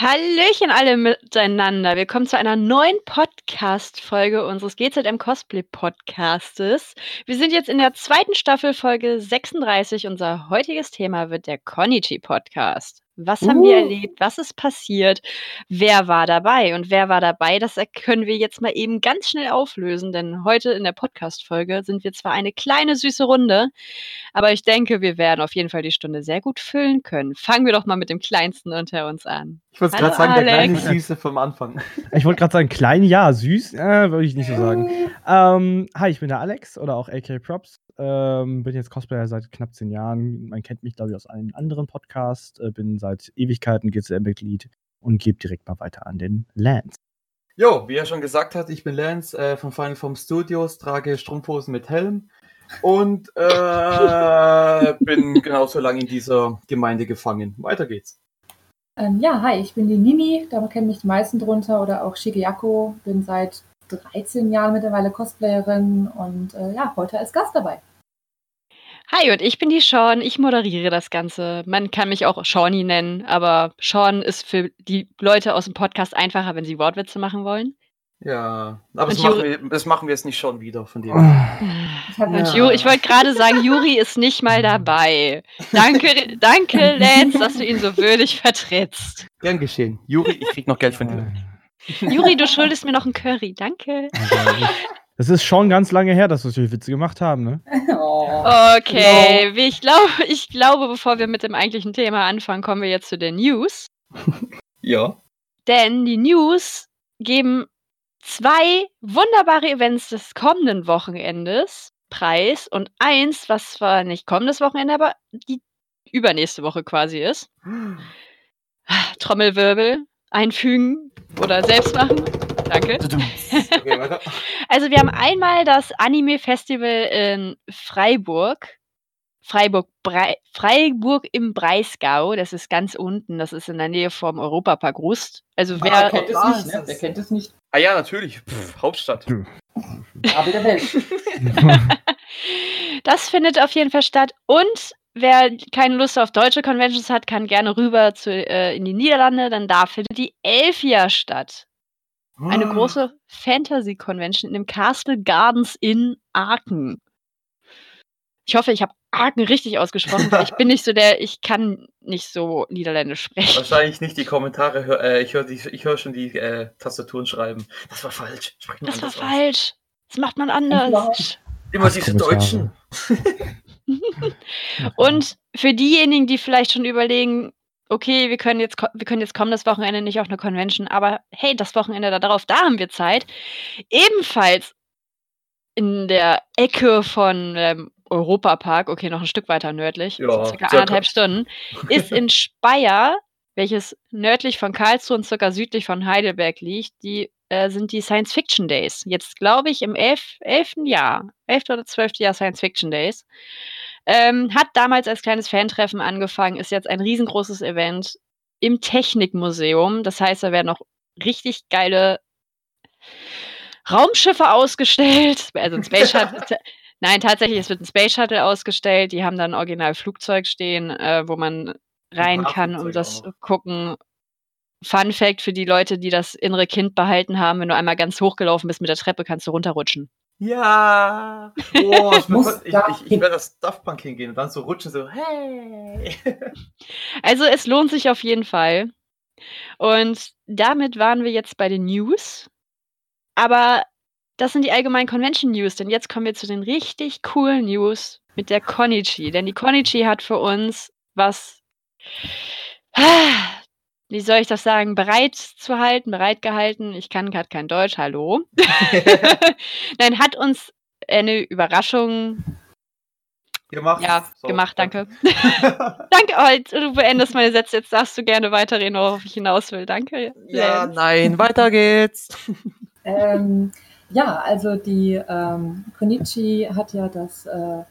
Hallöchen alle miteinander. Willkommen zu einer neuen Podcast-Folge unseres GZM Cosplay Podcastes. Wir sind jetzt in der zweiten Staffel, Folge 36. Unser heutiges Thema wird der Konichi Podcast. Was haben wir Uh. erlebt? Was ist passiert? Wer war dabei? Und wer war dabei? Das können wir jetzt mal eben ganz schnell auflösen, denn heute in der Podcast-Folge sind wir zwar eine kleine süße Runde, aber ich denke, wir werden auf jeden Fall die Stunde sehr gut füllen können. Fangen wir doch mal mit dem Kleinsten unter uns an. Ich wollte gerade sagen, der kleine Alex. Süße vom Anfang. Ich wollte gerade sagen, klein, ja, süß, äh, würde ich nicht so sagen. Ähm, hi, ich bin der Alex oder auch AK Props. Ähm, bin jetzt Cosplayer seit knapp zehn Jahren. Man kennt mich, glaube ich, aus einem anderen Podcast. Äh, bin seit Ewigkeiten GCM-Mitglied und gebe direkt mal weiter an den Lance. Jo, wie er schon gesagt hat, ich bin Lance äh, von Final Form Studios, trage Strumpfhosen mit Helm und äh, bin genauso lange in dieser Gemeinde gefangen. Weiter geht's. Ähm, ja, hi, ich bin die Nini, da kennen mich die meisten drunter oder auch Shigeyako, bin seit 13 Jahren mittlerweile Cosplayerin und äh, ja, heute als Gast dabei. Hi, und ich bin die Sean. Ich moderiere das Ganze. Man kann mich auch Shawnee nennen, aber Sean ist für die Leute aus dem Podcast einfacher, wenn sie Wortwitze machen wollen. Ja, aber das machen, Juri- wir, das machen wir jetzt nicht schon wieder von dem. Ich hab- Und Ja. Ju, ich wollte gerade sagen, Juri ist nicht mal dabei. Danke, danke, Lance, dass du ihn so würdig vertrittst. Gern geschehen. Juri, ich krieg noch Geld von dir. Juri, du schuldest mir noch einen Curry. Danke. Das ist schon ganz lange her, dass wir solche Witze gemacht haben, ne? Oh. Okay, wie ich glaube, ich glaube, bevor wir mit dem eigentlichen Thema anfangen, kommen wir jetzt zu den News. Ja. Denn die News geben zwei wunderbare Events des kommenden Wochenendes preis und eins, was zwar nicht kommendes Wochenende, aber die übernächste Woche quasi ist. Trommelwirbel einfügen oder selbst machen. Danke. Okay, weiter. Also wir haben einmal das Anime-Festival in Freiburg. Freiburg, Brei Freiburg im Breisgau. Das ist ganz unten. Das ist in der Nähe vom Europapark Rust. Also wer, Wer kennt es Ah, nicht, ne? Wer kennt es nicht? Ah ja, natürlich. Pff, Hauptstadt. Aber der Welt. Das findet auf jeden Fall statt. Und wer keine Lust auf deutsche Conventions hat, kann gerne rüber zu, äh, in die Niederlande, denn da findet die Elfia statt. Eine Ah. große Fantasy-Convention in dem Castle Gardens in Aachen. Ich hoffe, ich habe Aachen richtig ausgesprochen, weil ich bin nicht so der, ich kann nicht so Niederländisch sprechen. Wahrscheinlich nicht die Kommentare. hör- Äh, ich höre ich hör schon die äh, Tastaturen schreiben. Das war falsch. Das war aus. falsch. Das macht man anders. Immer diese. Deutschen. Und für diejenigen, die vielleicht schon überlegen, okay, wir können jetzt, wir können jetzt kommendes Wochenende nicht auf eine Convention, aber hey, das Wochenende da darauf, da haben wir Zeit. Ebenfalls in der Ecke von ähm, Europapark, okay, noch ein Stück weiter nördlich, Ja, circa. anderthalb Stunden, ist in Speyer, welches nördlich von Karlsruhe und circa südlich von Heidelberg liegt, die äh, sind die Science Fiction Days. Jetzt glaube ich im elf, elften Jahr, 11. oder 12. Jahr Science Fiction Days. Ähm, hat damals als kleines Fantreffen angefangen, ist jetzt ein riesengroßes Event im Technikmuseum. Das heißt, da werden noch richtig geile Raumschiffe ausgestellt. Also ein Space Shuttle. Nein, tatsächlich, es wird ein Space Shuttle ausgestellt. Die haben dann ein original Flugzeug stehen, äh, wo man rein kann, um das auch gucken. Fun Fact für die Leute, die das innere Kind behalten haben, wenn du einmal ganz hochgelaufen bist mit der Treppe, kannst du runterrutschen. Ja. Oh, ich, Muss ich, da ich, ich hin. werde das Daft Punk hingehen und dann so rutschen, so, hey. Also es lohnt sich auf jeden Fall. Und damit waren wir jetzt bei den News. Aber das sind die allgemeinen Convention News, denn jetzt kommen wir zu den richtig coolen News mit der Konichi. Denn die Konichi hat für uns was, wie soll ich das sagen, bereit zu halten, bereit gehalten. Ich kann gerade kein Deutsch, hallo. Nein, hat uns eine Überraschung gemacht. ja, So, gemacht, danke. danke. Danke, oh, du beendest meine Sätze. Jetzt darfst du gerne weiterreden, worauf ich hinaus will. Danke. ja, Lance. nein, weiter geht's. Ähm, ja, also die ähm, Konichi hat ja das, äh,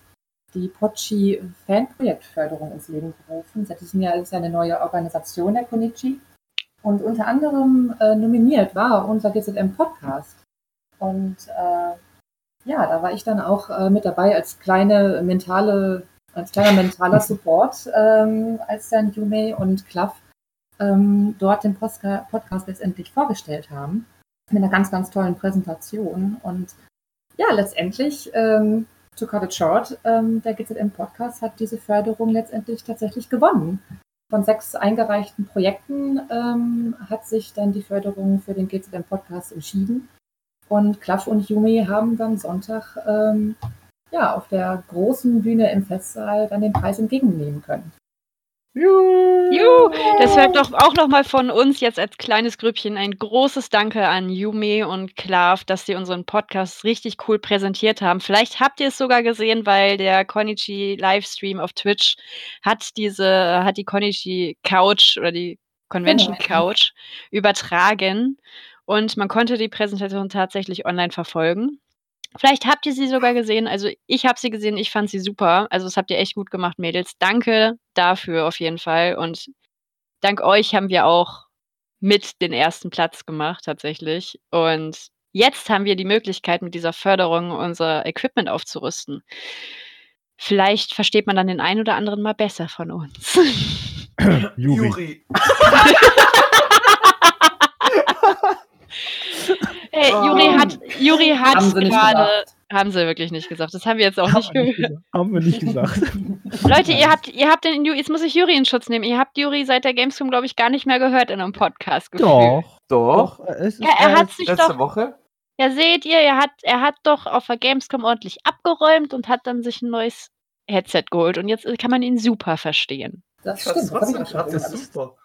die Pochi Fanprojektförderung ins Leben gerufen. Seit diesem Jahr ist eine neue Organisation der Konichi. Und unter anderem äh, nominiert war unser GZM Podcast. Und äh, ja, da war ich dann auch äh, mit dabei als kleine mentale, als kleiner mentaler Support, ähm, als dann Yume und Klaff ähm, dort den Postka Podcast letztendlich vorgestellt haben. Mit einer ganz, ganz tollen Präsentation. Und ja, letztendlich, ähm, to cut it short, ähm, der GZM-Podcast hat diese Förderung letztendlich tatsächlich gewonnen. Von sechs eingereichten Projekten ähm, hat sich dann die Förderung für den GZM-Podcast entschieden. Und Klaff und Yumi haben dann Sonntag ähm, ja, auf der großen Bühne im Festsaal dann den Preis entgegennehmen können. Juhu! Deshalb doch auch nochmal von uns jetzt als kleines Grüppchen ein großes Danke an Yumi und Klav, dass sie unseren Podcast richtig cool präsentiert haben. Vielleicht habt ihr es sogar gesehen, weil der Konichi Livestream auf Twitch hat diese, hat die Konichi Couch oder die Convention Genau. Couch übertragen und man konnte die Präsentation tatsächlich online verfolgen. Vielleicht habt ihr sie sogar gesehen. Also ich habe sie gesehen, ich fand sie super. Also das habt ihr echt gut gemacht, Mädels. Danke dafür auf jeden Fall. Und dank euch haben wir auch mit den ersten Platz gemacht tatsächlich. Und jetzt haben wir die Möglichkeit, mit dieser Förderung unser Equipment aufzurüsten. Vielleicht versteht man dann den einen oder anderen mal besser von uns. Juri. Hey, Oh. Juri hat, Juri hat Haben sie nicht gerade. gesagt. Haben sie wirklich nicht gesagt. Das haben wir jetzt auch nicht nicht gehört. gesagt. Haben wir nicht gesagt. Leute, ihr habt, ihr habt den, jetzt muss ich Juri in Schutz nehmen. Ihr habt Juri seit der Gamescom, glaube ich, gar nicht mehr gehört in einem Podcast. gefühlt. Doch. Doch. Es ist, Ja, er äh, hat sich letzte doch, Woche. ja seht ihr, er hat, er hat doch auf der Gamescom ordentlich abgeräumt und hat dann sich ein neues Headset geholt. Und jetzt kann man ihn super verstehen. Das Ich stimmt, das das gehört. super.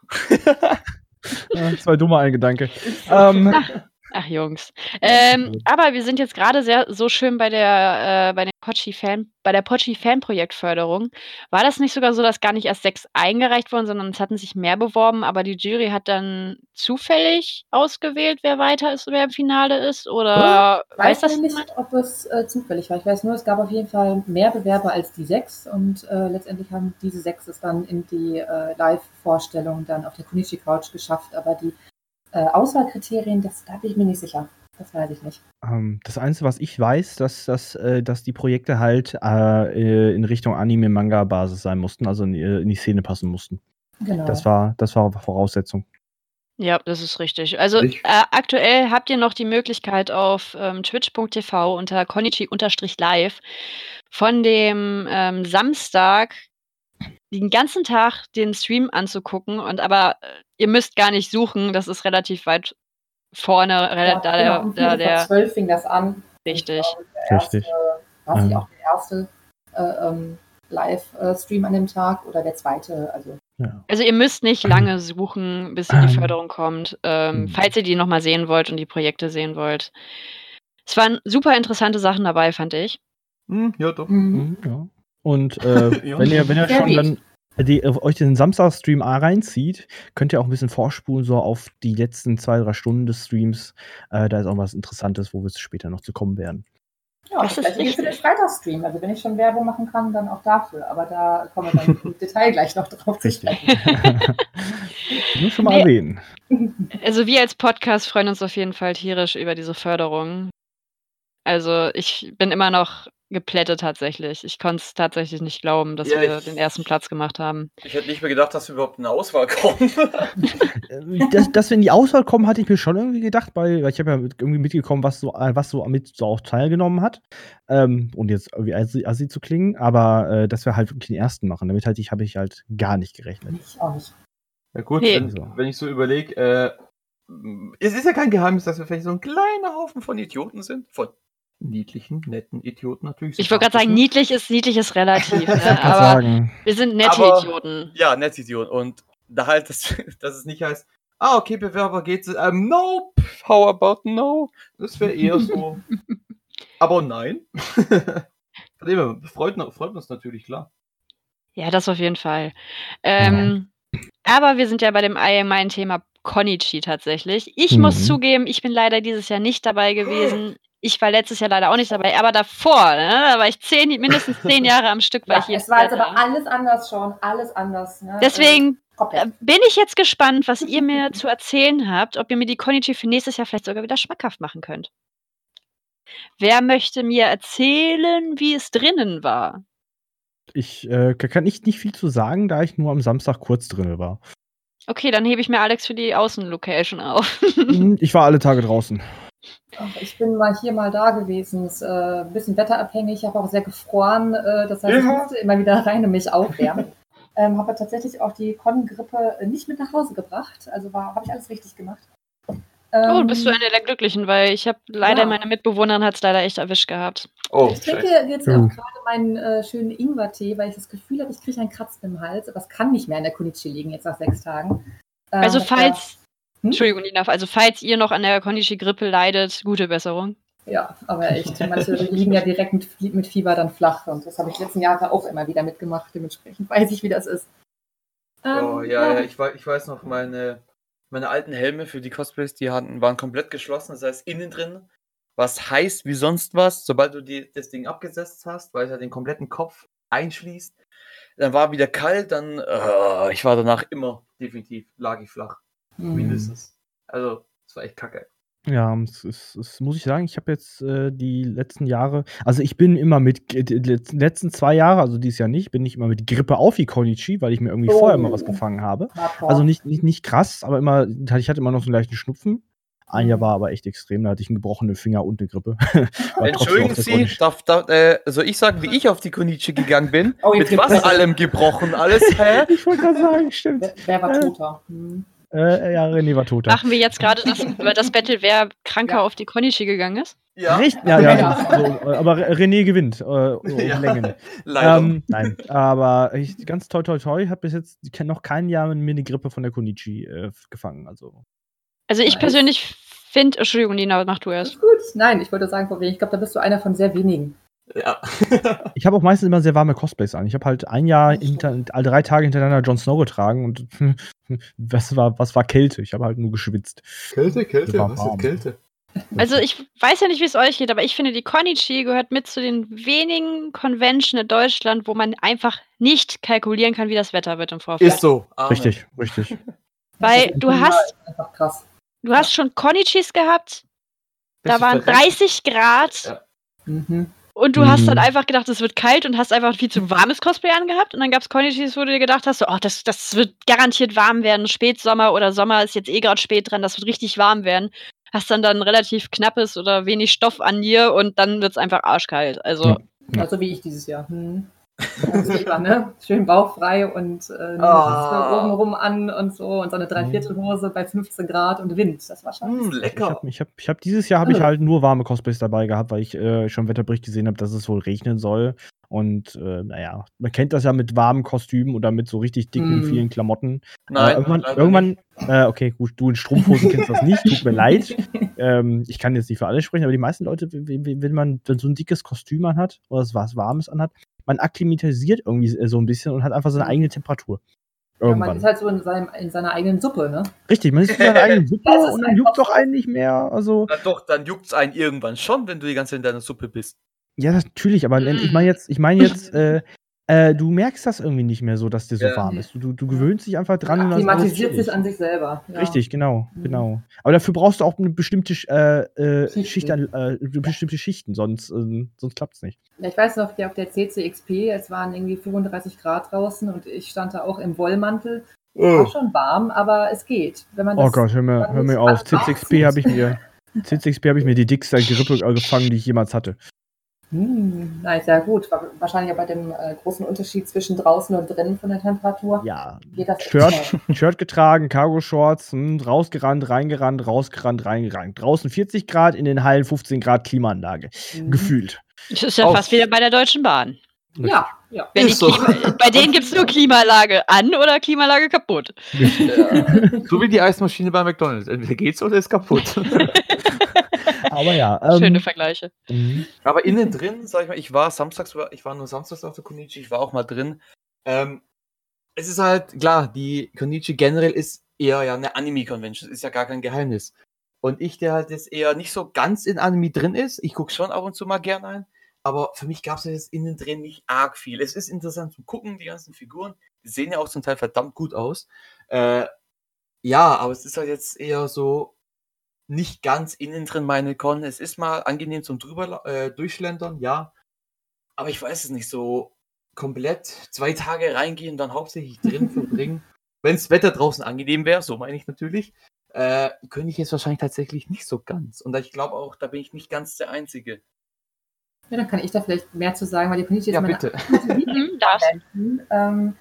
äh, zwei dumme ein Gedanke. Ähm, Ach Jungs. Ähm, aber wir sind jetzt gerade sehr so schön bei der äh, bei den Pochi Fan bei der Pochi Fan Projektförderung. War das nicht sogar so, dass gar nicht erst sechs eingereicht wurden, sondern es hatten sich mehr beworben, aber die Jury hat dann zufällig ausgewählt, wer weiter ist, wer im Finale ist? Oder Ich weiß weiß das nicht, jemand? ob es äh, zufällig war. Ich weiß nur, es gab auf jeden Fall mehr Bewerber als die sechs und äh, letztendlich haben diese sechs es dann in die äh, Live-Vorstellung dann auf der Kunichi Couch geschafft. Aber die äh, Auswahlkriterien, das da bin ich mir nicht sicher. Das weiß ich nicht. Ähm, das Einzige, was ich weiß, dass, dass, äh, dass die Projekte halt äh, in Richtung Anime-Manga-Basis sein mussten, also in, die- in die Szene passen mussten. Genau. Das war, das war Voraussetzung. Ja, das ist richtig. Also äh, aktuell habt ihr noch die Möglichkeit auf ähm, twitch.tv unter konichi-live von dem ähm, Samstag den ganzen Tag den Stream anzugucken und aber äh, ihr müsst gar nicht suchen, das ist relativ weit vorne, ja, da genau, der, um da der, zwölf fing das an. richtig. Richtig. War es nicht Ähm. auch der erste äh, ähm, Live-Stream an dem Tag oder der zweite? Also Ja. Also ihr müsst nicht lange suchen, bis in die Ähm. Förderung kommt, ähm, Mhm. falls ihr die nochmal sehen wollt und die Projekte sehen wollt. Es waren super interessante Sachen dabei, fand ich. Hm, ja, doch. Mhm, ja. Und äh, wenn ihr, wenn ihr schon dann die, äh, euch den Samstag-Stream reinzieht, könnt ihr auch ein bisschen vorspulen, so auf die letzten zwei, drei Stunden des Streams. Äh, da ist auch was Interessantes, wo wir später noch zu kommen werden. Ja, Das ist vielleicht für den richtig. Freitagsstream. Also wenn ich schon Werbung machen kann, dann auch dafür. Aber da kommen wir dann im Detail gleich noch drauf zu Richtig. sprechen. Nur schon mal Nee. erwähnen. Also wir als Podcast freuen uns auf jeden Fall tierisch über diese Förderung. Also ich bin immer noch geplättet tatsächlich. Ich konnte es tatsächlich nicht glauben, dass Ja, wir ich- den ersten Platz gemacht haben. Ich hätte nicht mehr gedacht, dass wir überhaupt in eine Auswahl kommen. Äh, dass, dass wir in die Auswahl kommen, hatte ich mir schon irgendwie gedacht, weil, weil ich habe ja mit- irgendwie mitgekommen, was so, äh, was so mit so auch teilgenommen hat. Ähm, und jetzt irgendwie assi, assi zu klingen, aber äh, dass wir halt wirklich den ersten machen. Damit halt ich habe ich halt gar nicht gerechnet. Ich auch nicht. Ja gut, Nee. wenn, wenn ich so überlege, äh, es ist ja kein Geheimnis, dass wir vielleicht so ein kleiner Haufen von Idioten sind. Von niedlichen, netten Idioten natürlich. Ich wollte gerade sagen, niedlich ist niedlich ist relativ, ne? aber sagen, wir sind nette Aber- Idioten. Ja, nette Idioten. Und da halt, dass, dass es nicht heißt, ah, okay, Bewerber geht ähm, nope, how about no? Das wäre eher so. Aber nein. Von dem her, freut, freut uns natürlich, klar. Ja, das auf jeden Fall. Ähm, Aber wir sind ja bei dem allgemeinen Thema Konichi tatsächlich. Ich muss Mhm. zugeben, ich bin leider dieses Jahr nicht dabei gewesen. Ich war letztes Jahr leider auch nicht dabei, aber davor, ne, da war ich zehn, mindestens zehn Jahre am Stück, war Ja, ich es war jetzt aber alles anders schon. Alles anders. Ne? Deswegen Äh, komplett. äh, bin ich jetzt gespannt, was ihr mir zu erzählen habt, ob ihr mir die Konichi für nächstes Jahr vielleicht sogar wieder schmackhaft machen könnt. Wer möchte mir erzählen, wie es drinnen war? ich äh, kann nicht, nicht viel zu sagen, da ich nur am Samstag kurz drin war. Okay, dann hebe ich mir Alex für die Außenlocation auf. Hm, Ich war alle Tage draußen. Ach, Ich bin mal hier, mal da gewesen. Ist äh, ein bisschen wetterabhängig. Ich habe auch sehr gefroren. Äh, das heißt, ich Ja. musste immer wieder rein und mich aufwärmen. ähm, habe tatsächlich auch die Con-Grippe nicht mit nach Hause gebracht. Also war habe ich alles richtig gemacht. Oh, Ähm, bist du eine der Glücklichen, weil ich habe leider Ja. meine Mitbewohnerin hat es leider echt erwischt gehabt. Oh, Ich trinke scheiße. jetzt auch gerade meinen äh, schönen Ingwertee, weil ich das Gefühl habe, ich kriege einen Kratzen im Hals. Aber es kann nicht mehr in der Konichi liegen, jetzt nach sechs Tagen. Ähm, Also das war- falls, Hm? Entschuldigung, Nina, also falls ihr noch an der Konnichi-Grippe leidet, gute Besserung. Ja, aber echt. Manche liegen ja direkt mit, mit Fieber dann flach. Und das habe ich letzten Jahre auch immer wieder mitgemacht. Dementsprechend weiß ich, wie das ist. Ähm, Oh, ja, ja, ich, ich weiß noch, meine, meine alten Helme für die Cosplays, die hatten, waren komplett geschlossen, das heißt innen drin, was heißt wie sonst was, sobald du die, das Ding abgesetzt hast, weil es ja den kompletten Kopf einschließt, dann war wieder kalt, dann, äh, ich war danach immer, definitiv, lag ich flach, hm. mindestens. Also, es war echt kacke. Ja, es, ist, es muss ich sagen, ich habe jetzt äh, die letzten Jahre, also ich bin immer mit, äh, die letzten- zwei Jahre, also dieses Jahr nicht, bin ich immer mit Grippe auf wie Konichi, weil ich mir irgendwie Oh. vorher immer was gefangen habe. Also nicht, nicht, nicht krass, aber immer, ich hatte immer noch so einen leichten Schnupfen. Ein Jahr Mhm. war aber echt extrem, da hatte ich einen gebrochenen Finger und eine Grippe. Entschuldigen Sie, darf, darf, äh, soll ich sagen, wie ich auf die Konichi gegangen bin? Oh, Mit jetzt was allem gebrochen, alles, hä? Ich wollte gerade sagen, stimmt. wer, wer war Äh. toter? Hm. Äh, ja, René war tot. Machen wir jetzt gerade das, über das Battle, wer kranker Ja. auf die Konnichi gegangen ist? Ja, Richtig? Ja, ja. Ja. So, aber René gewinnt. Äh, um Ja. Längen. leider. Ähm, nein, aber ich ganz toi toi toi habe bis jetzt ich kenn noch kein Jahr mir eine Grippe von der Konichi äh, gefangen. Also Also ich Nice. persönlich finde, Entschuldigung, Nina, mach du erst. Ist gut. Nein, ich wollte sagen, ich glaube, da bist du einer von sehr wenigen. Ja. ich habe auch meistens immer sehr warme Cosplays an. Ich habe halt ein Jahr hinter, all drei Tage hintereinander Jon Snow getragen und was war was war Kälte? Ich habe halt nur geschwitzt. Kälte, Kälte, War was warm. ist Kälte? Also ich weiß ja nicht, wie es euch geht, aber ich finde, die Konnichi gehört mit zu den wenigen Convention in Deutschland, wo man einfach nicht kalkulieren kann, wie das Wetter wird im Vorfeld. Ist so. Amen. Richtig, richtig. Weil du hast, du hast schon Konnichis gehabt, Bist da waren verreckt? 30 Grad Ja. Mhm. Und du hast Mhm. dann einfach gedacht, es wird kalt und hast einfach viel zu warmes Cosplay angehabt und dann gab es Konnichis, wo du dir gedacht hast, so, oh, das, das wird garantiert warm werden, Spätsommer oder Sommer ist jetzt eh gerade spät dran, das wird richtig warm werden. Hast dann dann relativ knappes oder wenig Stoff an dir und dann wird es einfach arschkalt. Also Ja. Ja. so wie ich dieses Jahr. Hm. Lieber, ne? Schön bauchfrei und äh, Ah. oben rum an und so und so eine Dreiviertelhose bei 15 Grad und Wind. Das war schon. Ich lecker. habe ich hab, ich hab, dieses Jahr habe ich Ah. halt nur warme Cosplays dabei gehabt, weil ich äh, schon im Wetterbericht gesehen habe, dass es wohl regnen soll. Und äh, naja, man kennt das ja mit warmen Kostümen oder mit so richtig dicken, Mm. vielen Klamotten. Nein, äh, irgendwann, irgendwann äh, okay, gut, du in Strumpfhosen kennst das nicht, tut mir leid. Ähm, ich kann jetzt nicht für alle sprechen, aber die meisten Leute, wenn, man dann so ein dickes Kostüm anhat oder was Warmes anhat, man akklimatisiert irgendwie äh, so ein bisschen und hat einfach seine eigene Temperatur. Ja, man Irgendwann. ist halt so in, seinem, in seiner eigenen Suppe, ne? Richtig, man ist in seiner eigenen Suppe und dann juckt doch einen nicht mehr. Also, Na doch, dann juckt's einen irgendwann schon, wenn du die ganze Zeit in deiner Suppe bist. Ja, natürlich, aber ich meine jetzt, ich meine jetzt, äh, äh, du merkst das irgendwie nicht mehr so, dass dir so Ja. warm ist. Du, du, gewöhnst dich einfach dran. alles Klimatisiert sich an sich selber. Ja. Richtig, genau, Mhm. genau. Aber dafür brauchst du auch eine bestimmte äh, äh, Schichten. Schicht an, äh, bestimmte Schichten, sonst, ähm, sonst klappt es nicht. Ja, ich weiß noch, auf der CCXP, es waren irgendwie 35 Grad draußen und ich stand da auch im Wollmantel. War schon warm, aber es geht. Oh Gott, hör mir, hör mir auf. CCXP habe ich mir, CCXP habe ich mir die dickste Grippe äh, gefangen, die ich jemals hatte. Hm, na, ist ja gut. Wa- Wahrscheinlich auch bei dem äh, großen Unterschied zwischen draußen und drinnen von der Temperatur. Ja, Geht das echt Shirt. Shirt getragen, Cargo-Shorts, hm, rausgerannt, reingerannt, rausgerannt, reingerannt. Draußen 40 Grad, in den Hallen 15 Grad Klimaanlage. Mhm. Gefühlt. das ist ja Auf- fast wieder bei der Deutschen Bahn. Ja, ja. Wenn die Ist so. Klima bei denen gibt es nur Klimaanlage an oder Klimaanlage kaputt. so wie die Eismaschine bei McDonalds. Entweder geht's oder ist kaputt. Aber ja. Ähm, Schöne Vergleiche. mhm. Aber innen drin, sag ich mal, ich war samstags, ich war nur samstags auf der Konichi, ich war auch mal drin. Ähm, es ist halt, klar, die Konichi generell ist eher ja eine Anime-Convention, ist ja gar kein Geheimnis. Und ich, der halt jetzt eher nicht so ganz in Anime drin ist, ich gucke schon ab und zu mal gern ein, aber für mich gab es jetzt innen drin nicht arg viel. Es ist interessant zu gucken, die ganzen Figuren, die sehen ja auch zum Teil verdammt gut aus. Äh, ja, aber es ist halt jetzt eher so nicht ganz innen drin meine Con. Es ist mal angenehm zum drüber äh, durchschlendern, ja. Aber ich weiß es nicht so komplett zwei Tage reingehen, dann hauptsächlich drin verbringen. wenn das Wetter draußen angenehm wäre, so meine ich natürlich, äh, könnte ich es wahrscheinlich tatsächlich nicht so ganz. Und ich glaube auch, da bin ich nicht ganz der Einzige. Ja, dann kann ich da vielleicht mehr zu sagen, weil die Konnichi ist Ja, meine bitte. Mhm. Ähm,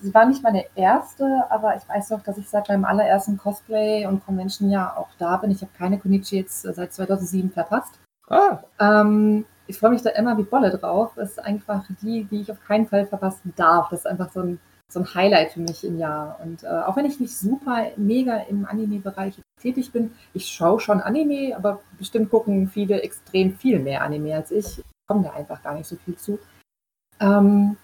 sie war nicht meine erste, aber ich weiß noch, dass ich seit meinem allerersten Cosplay und Convention ja auch da bin. Ich habe keine Konichi jetzt seit 2007 verpasst. Ah, Ähm, ich freue mich da immer wie Bolle drauf. Das ist einfach die, die ich auf keinen Fall verpassen darf. Das ist einfach so ein, so ein Highlight für mich im Jahr. Und äh, auch wenn ich nicht super mega im Anime-Bereich tätig bin, ich schaue schon Anime, aber bestimmt gucken viele extrem viel mehr Anime als ich. Ich komme da einfach gar nicht so viel zu. Ähm,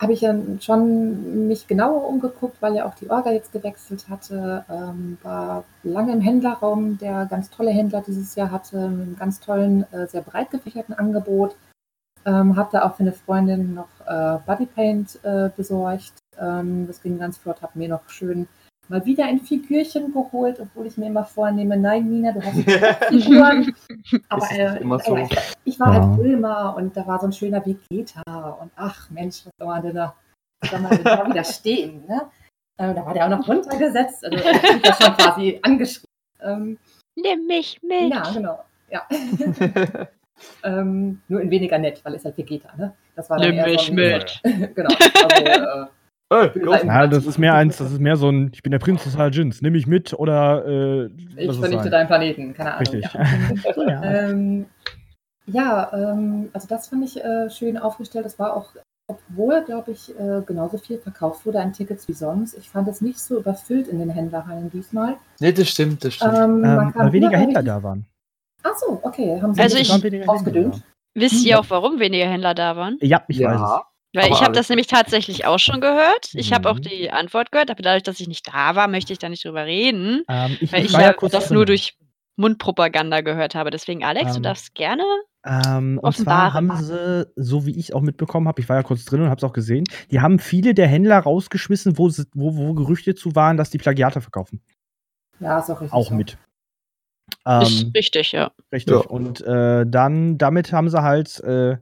habe ich ja schon mich genauer umgeguckt, weil ja auch die Orga jetzt gewechselt hatte. Ähm, war lange im Händlerraum, der ganz tolle Händler dieses Jahr hatte, mit einem ganz tollen, äh, sehr breit gefächerten Angebot. Ähm, hab da auch für eine Freundin noch äh, Bodypaint äh, besorgt. Ähm, das ging ganz flott, hab mir noch schön mal wieder ein Figürchen geholt, obwohl ich mir immer vornehme, nein, Nina, du hast Figuren. Aber äh, immer so. äh, ich war Ja. halt Ulmer und da war so ein schöner Vegeta und ach Mensch, was soll man denn da, soll man denn da widerstehen? Ne? Äh, da war der auch noch runtergesetzt, also hat ja schon quasi angeschrieben. Ähm, Nimm mich mit. ja, genau. Ja. ähm, nur in weniger nett, weil es halt Vegeta, ne? Das war Nimm mich so ein, mit. genau. Also, Bin Ja, das ist mehr eins, das ist mehr so ein, ich bin der Prinz des Saiyajins, nimm mich mit oder äh, ich vernichte deinen Planeten, keine Ahnung. Richtig. Ja. Ähm, ja, ähm, also das fand ich äh, schön aufgestellt. Das war auch, obwohl, glaube ich, äh, genauso viel verkauft wurde an Tickets wie sonst. Ich fand es nicht so überfüllt in den Händlerhallen diesmal. Nee, das stimmt, das stimmt. Ähm, Ähm, weil weniger Händler da waren. Ach so, okay. Haben sie Also ich- ausgedünnt? Wisst ihr auch, warum weniger Händler da waren? Ja, ich weiß es. Weil Aber ich habe das nämlich tatsächlich auch schon gehört. Ich habe auch Mhm. die Antwort gehört, aber dadurch, dass ich nicht da war, möchte ich da nicht drüber reden. Ähm, ich, Weil ich ich ja das drin. nur durch Mundpropaganda gehört habe. Deswegen, Alex, du Ähm, darfst gerne. Ähm, und zwar haben sie, so wie ich es auch mitbekommen habe, ich war ja kurz drin und habe es auch gesehen, die haben viele der Händler rausgeschmissen, wo, sie, wo, wo Gerüchte zu waren, dass die Plagiate verkaufen. Ja, ist auch richtig. Auch so. mit. ist Ähm, richtig, ja. richtig. Ja. Und äh, dann, damit haben sie halt äh,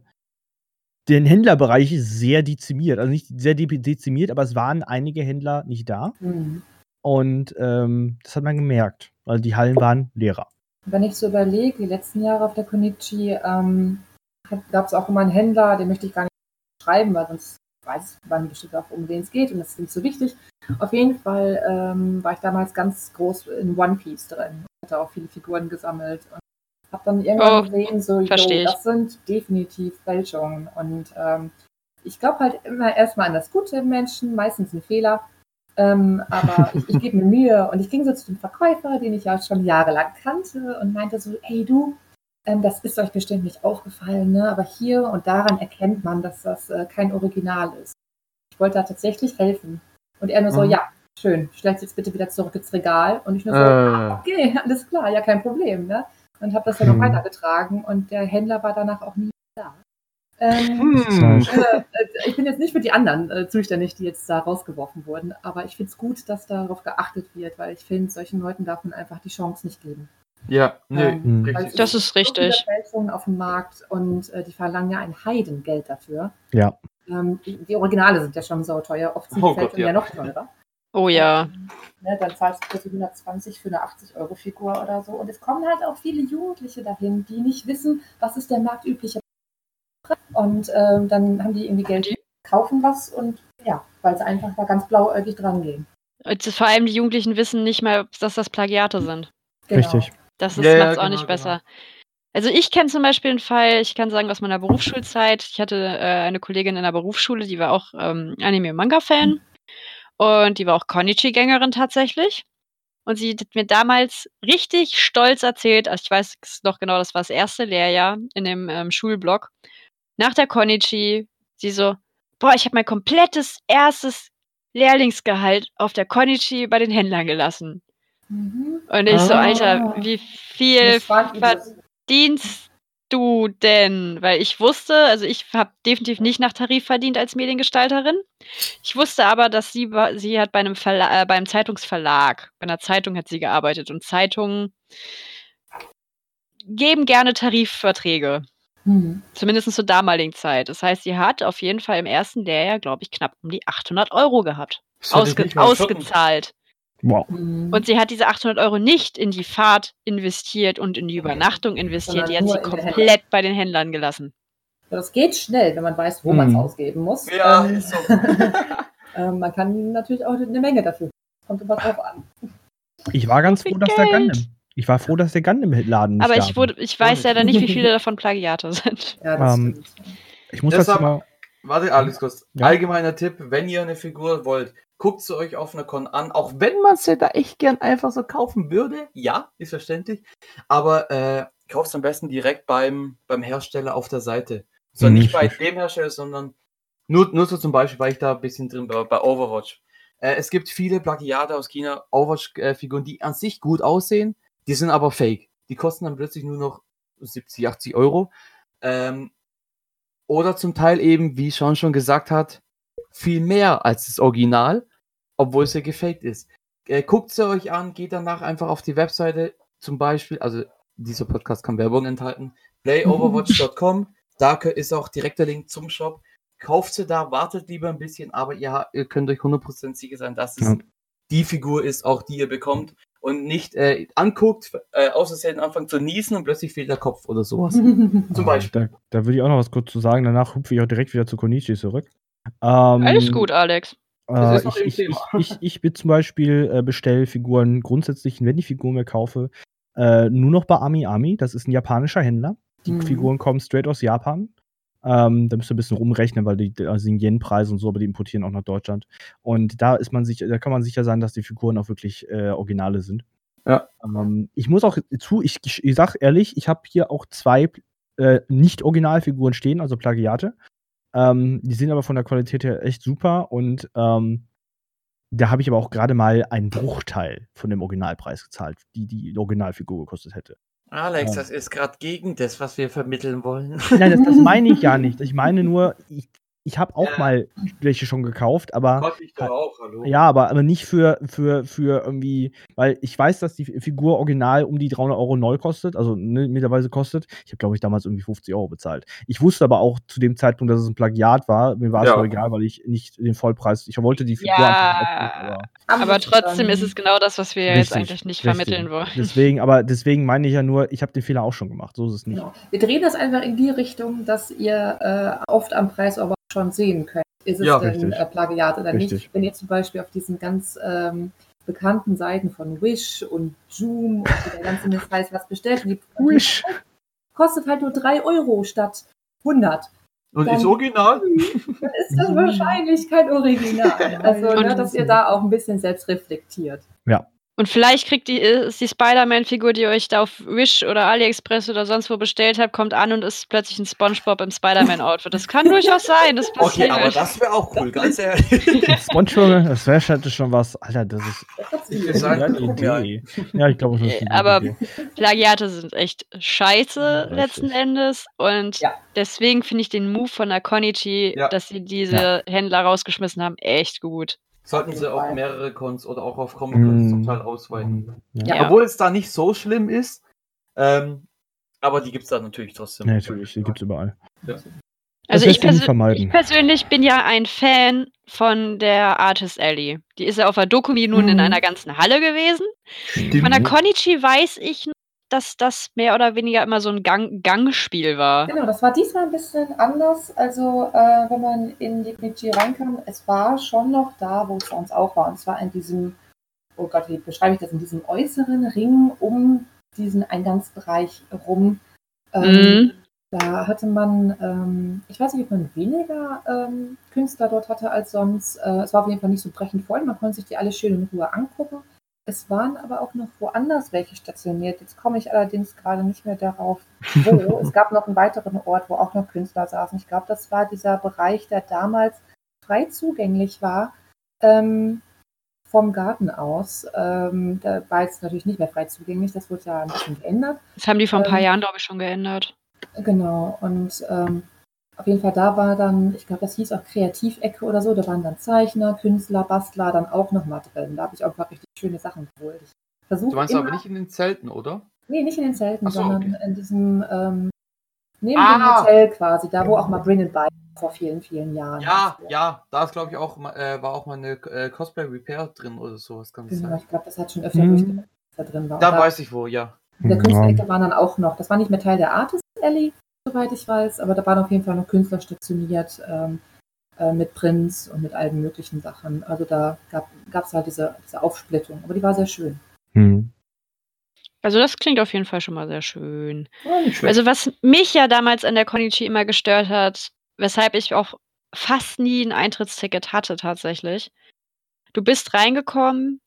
den Händlerbereich sehr dezimiert. Also nicht sehr de dezimiert, aber es waren einige Händler nicht da. Hm. Und ähm, das hat man gemerkt, weil die Hallen waren leerer. Wenn ich so überlege, die letzten Jahre auf der Konichi ähm, gab es auch immer einen Händler, den möchte ich gar nicht schreiben, weil sonst weiß man bestimmt auch, um wen es geht und das ist nicht so wichtig. Auf jeden Fall ähm, war ich damals ganz groß in One Piece drin. Hatte auch viele Figuren gesammelt und habe dann irgendwann Oh, gesehen, so, yo, das sind definitiv Fälschungen. Und ähm, ich glaube halt immer erstmal an das Gute im Menschen, meistens ein Fehler. Ähm, aber ich, ich gebe mir Mühe und ich ging so zu dem Verkäufer, den ich ja schon jahrelang kannte und meinte so, ey du, ähm, das ist euch bestimmt nicht aufgefallen, ne? aber hier und daran erkennt man, dass das äh, kein Original ist. Ich wollte da tatsächlich helfen. Und er nur so, Mhm. ja, schön, stell's jetzt bitte wieder zurück ins Regal. Und ich nur so, Äh, okay, alles klar, ja, kein Problem. Ne? Und habe das dann noch Hm. weitergetragen und der Händler war danach auch nie da. Ähm, hm. äh, äh, ich bin jetzt nicht für die anderen äh, zuständig, die jetzt da rausgeworfen wurden, aber ich finde es gut, dass darauf geachtet wird, weil ich finde, solchen Leuten darf man einfach die Chance nicht geben. Ja, nee, Ähm, Hm. richtig. Das ist so viele richtig. Fälschungen auf dem Markt und äh, die verlangen ja ein Heidengeld dafür. Ja. Ähm, die, Originale sind ja schon so teuer, oft sind Oh die Gott, Fälschungen ja. ja noch teurer. Oh ja. Ne, dann zahlst du bitte 120 für eine 80-Euro-Figur oder so. Und es kommen halt auch viele Jugendliche dahin, die nicht wissen, was ist der marktübliche Preis. Und ähm, dann haben die irgendwie Geld, Die- kaufen was und ja, weil sie einfach da ganz blauäugig dran gehen. Und Vor allem die Jugendlichen wissen nicht mal, dass das Plagiate sind. Genau. Richtig. Das Ja, ja, macht es auch genau, nicht genau. besser. Also ich kenne zum Beispiel einen Fall, ich kann sagen aus meiner Berufsschulzeit, ich hatte äh, eine Kollegin in der Berufsschule, die war auch ähm, Anime- und die war auch Konichi-Gängerin tatsächlich. Und sie hat mir damals richtig stolz erzählt, also ich weiß noch genau, das war das erste Lehrjahr in dem ähm, Schulblock, nach der Konichi, sie so, boah, ich habe mein komplettes erstes Lehrlingsgehalt auf der Konichi bei den Händlern gelassen. Mhm. Und ich so, Ah. Alter, wie viel verdienst du denn? Weil ich wusste, also ich habe definitiv nicht nach Tarif verdient als Mediengestalterin. Ich wusste aber, dass sie, sie hat bei einem, Verla äh, beim Zeitungsverlag, bei einer Zeitung hat sie gearbeitet und Zeitungen geben gerne Tarifverträge. Mhm. Zumindest zur damaligen Zeit. Das heißt, sie hat auf jeden Fall im ersten Lehrjahr, glaube ich, knapp um die 800 Euro gehabt. Ausge ausgezahlt. Wow. Mhm. Und sie hat diese 800 Euro nicht in die Fahrt investiert und in die Übernachtung investiert. Sondern Die hat sie komplett bei den Händlern gelassen. Das geht schnell, wenn man weiß, wo man es ausgeben muss. Ja, Ähm, ist so. ähm, man kann natürlich auch eine Menge dafür. Kommt immer drauf an. Ich war ganz froh, dass der Geld. Gundam. Ich war froh, dass der Gundam-Laden nicht Aber ich, wurde, ich weiß leider nicht, wie viele davon Plagiate sind. Ja, das Ähm, stimmt. Ich muss Deshalb- dazu mal. Warte, Alex, kurz. Ja. Allgemeiner Tipp, wenn ihr eine Figur wollt, guckt sie euch auf einer Con an, auch wenn man sie da echt gern einfach so kaufen würde. Ja, ist verständlich. Aber äh, kauft am besten direkt beim, beim Hersteller auf der Seite. So nicht bei dem Hersteller, sondern nur, nur so zum Beispiel, weil ich da ein bisschen drin war, bei Overwatch. Äh, es gibt viele Plagiate aus China, Overwatch-Figuren, die an sich gut aussehen, die sind aber fake. Die kosten dann plötzlich nur noch 70, 80 Euro. Ähm, oder zum Teil eben, wie Sean schon gesagt hat, viel mehr als das Original, obwohl es ja gefaked ist. Äh, guckt sie euch an, geht danach einfach auf die Webseite, zum Beispiel, also dieser Podcast kann Werbung enthalten, playoverwatch.com, da ist auch direkt der Link zum Shop. Kauft sie da, wartet lieber ein bisschen, aber ihr, ihr könnt euch 100% sicher sein, dass es Ja. die Figur ist, auch die ihr bekommt und nicht äh, anguckt, äh, außer sie anfangen zu niesen und plötzlich fehlt der Kopf oder sowas. Zum Beispiel. Da, da würde ich auch noch was kurz zu sagen. Danach hupfe ich auch direkt wieder zu Konichi zurück. Ähm, Alles gut, Alex. Das ist Äh, noch ich, im ich, Thema. ich, ich, ich bin zum Beispiel äh, bestelle Figuren grundsätzlich, wenn ich Figuren mehr kaufe, äh, nur noch bei Ami Ami. Das ist ein japanischer Händler. Die Mhm. Figuren kommen straight aus Japan. Ähm, da müsst ihr ein bisschen rumrechnen, weil die also sind Yen-Preise und so, aber die importieren auch nach Deutschland. Und da ist man sich, da kann man sicher sein, dass die Figuren auch wirklich äh, Originale sind. Ja. Ähm, ich muss auch zu, ich, ich, ich sag ehrlich, ich habe hier auch zwei äh, Nicht-Originalfiguren stehen, also Plagiate. Ähm, die sind aber von der Qualität her echt super und ähm, da habe ich aber auch gerade mal einen Bruchteil von dem Originalpreis gezahlt, die die Originalfigur gekostet hätte. Alex, Ja. das ist gerade gegen das, was wir vermitteln wollen. Nein, das, das meine ich ja nicht. Ich meine nur, ich, ich habe auch Ja. mal welche schon gekauft, aber Gott, ich doch auch, hallo. ja, aber, aber nicht für, für, für irgendwie, weil ich weiß, dass die Figur original um die 300 Euro neu kostet, also ne, mittlerweile kostet. Ich habe, glaube ich, damals irgendwie 50 Euro bezahlt. Ich wusste aber auch zu dem Zeitpunkt, dass es ein Plagiat war. Mir war es Ja. egal, weil ich nicht den Vollpreis, ich wollte die Figur Ja. aber Aber trotzdem ist es genau das, was wir jetzt Richtig, eigentlich nicht richtig. vermitteln wollen. Deswegen, aber deswegen meine ich ja nur, ich habe den Fehler auch schon gemacht. So ist es nicht. Genau. Wir drehen das einfach in die Richtung, dass ihr äh, oft am Preis aber schon sehen könnt. Ist es Ja, denn richtig. äh, Plagiat oder Richtig. nicht? Wenn ihr zum Beispiel auf diesen ganz ähm, bekannten Seiten von Wish und Zoom und der ganze Mist heißt, was bestellt und die, Wish. kostet halt nur 3 Euro statt 100. Und Dann- ist original? Dann ist das wahrscheinlich kein Original. Also, ne, dass ihr da auch ein bisschen selbst reflektiert. Und vielleicht kriegt die, ist die Spider-Man-Figur, die ihr euch da auf Wish oder AliExpress oder sonst wo bestellt habt, kommt an und ist plötzlich ein Spongebob im Spider-Man-Outfit. Das kann durchaus sein. Das Okay, passiert. aber das wäre auch cool, ganz ehrlich. Spongebob, das wäre halt schon was. Alter, das ist Das eine Idee. Ja, ich glaube, das ist eine Aber- Idee. Plagiate sind echt scheiße Ja, letzten Endes. Und Ja. deswegen finde ich den Move von der Konichi, Ja. dass sie diese Händler rausgeschmissen haben, echt gut. Sollten sie auf mehrere Cons oder auch auf Comic-Cons zum Mm. Teil ausweiten. Ja. Ja. Obwohl es da nicht so schlimm ist. Ähm, aber die gibt es da natürlich trotzdem. Ja, natürlich, die gibt es überall. Also ich, vermeiden. ich persönlich bin ja ein Fan von der Artist Alley. Die ist ja auf der Dokumi nun in Mhm. einer ganzen Halle gewesen. Stimmt. Von der Konichi weiß ich, dass das mehr oder weniger immer so ein Gang Gangspiel war. Genau, das war diesmal ein bisschen anders. Also, äh, wenn man in die Knichi reinkam, es war schon noch da, wo es sonst auch war. Und zwar in diesem, oh Gott, wie beschreibe ich das, in diesem äußeren Ring um diesen Eingangsbereich rum. Ähm, Mhm. Da hatte man, ähm, ich weiß nicht, ob man weniger ähm, Künstler dort hatte als sonst. Äh, es war auf jeden Fall nicht so brechend voll. Man konnte sich die alle schön in Ruhe angucken. Es waren aber auch noch woanders welche stationiert. Jetzt komme ich allerdings gerade nicht mehr darauf, wo. es gab noch einen weiteren Ort, wo auch noch Künstler saßen. Ich glaube, das war dieser Bereich, der damals frei zugänglich war. Ähm, vom Garten aus. Ähm, da war jetzt natürlich nicht mehr frei zugänglich. Das wurde ja ein bisschen geändert. Das haben die vor ein paar Ähm, Jahren, glaube ich, schon geändert. Genau, und ähm, auf jeden Fall da war dann, ich glaube, das hieß auch Kreativecke oder so, da waren dann Zeichner, Künstler, Bastler dann auch nochmal drin. Da habe ich auch ein paar richtig schöne Sachen geholt. Ich versuche Du meinst immer, aber nicht in den Zelten, oder? Nee, nicht in den Zelten, so, sondern okay. in diesem ähm, Neben Ah. dem Hotel quasi, da wo auch mal Bring It By vor vielen, vielen Jahren. Ja, ja, da ist glaube ich auch, mal- äh, war auch mal eine äh, Cosplay Repair drin oder sowas, kann Genau, sein? ich glaube, das hat schon öfter durchgemacht, was da drin war. Da Und weiß ich wo, ja. in der Ja. Künstlerecke waren dann auch noch, das war nicht mehr Teil der Artist Alley, soweit ich weiß, aber da waren auf jeden Fall noch Künstler stationiert ähm, äh, mit Prints und mit allen möglichen Sachen. Also da gab es halt diese, diese Aufsplittung, aber die war sehr schön. Hm. Also das klingt auf jeden Fall schon mal sehr schön. Ja. Also was mich ja damals an der Konichi immer gestört hat, weshalb ich auch fast nie ein Eintrittsticket hatte tatsächlich. Du bist reingekommen,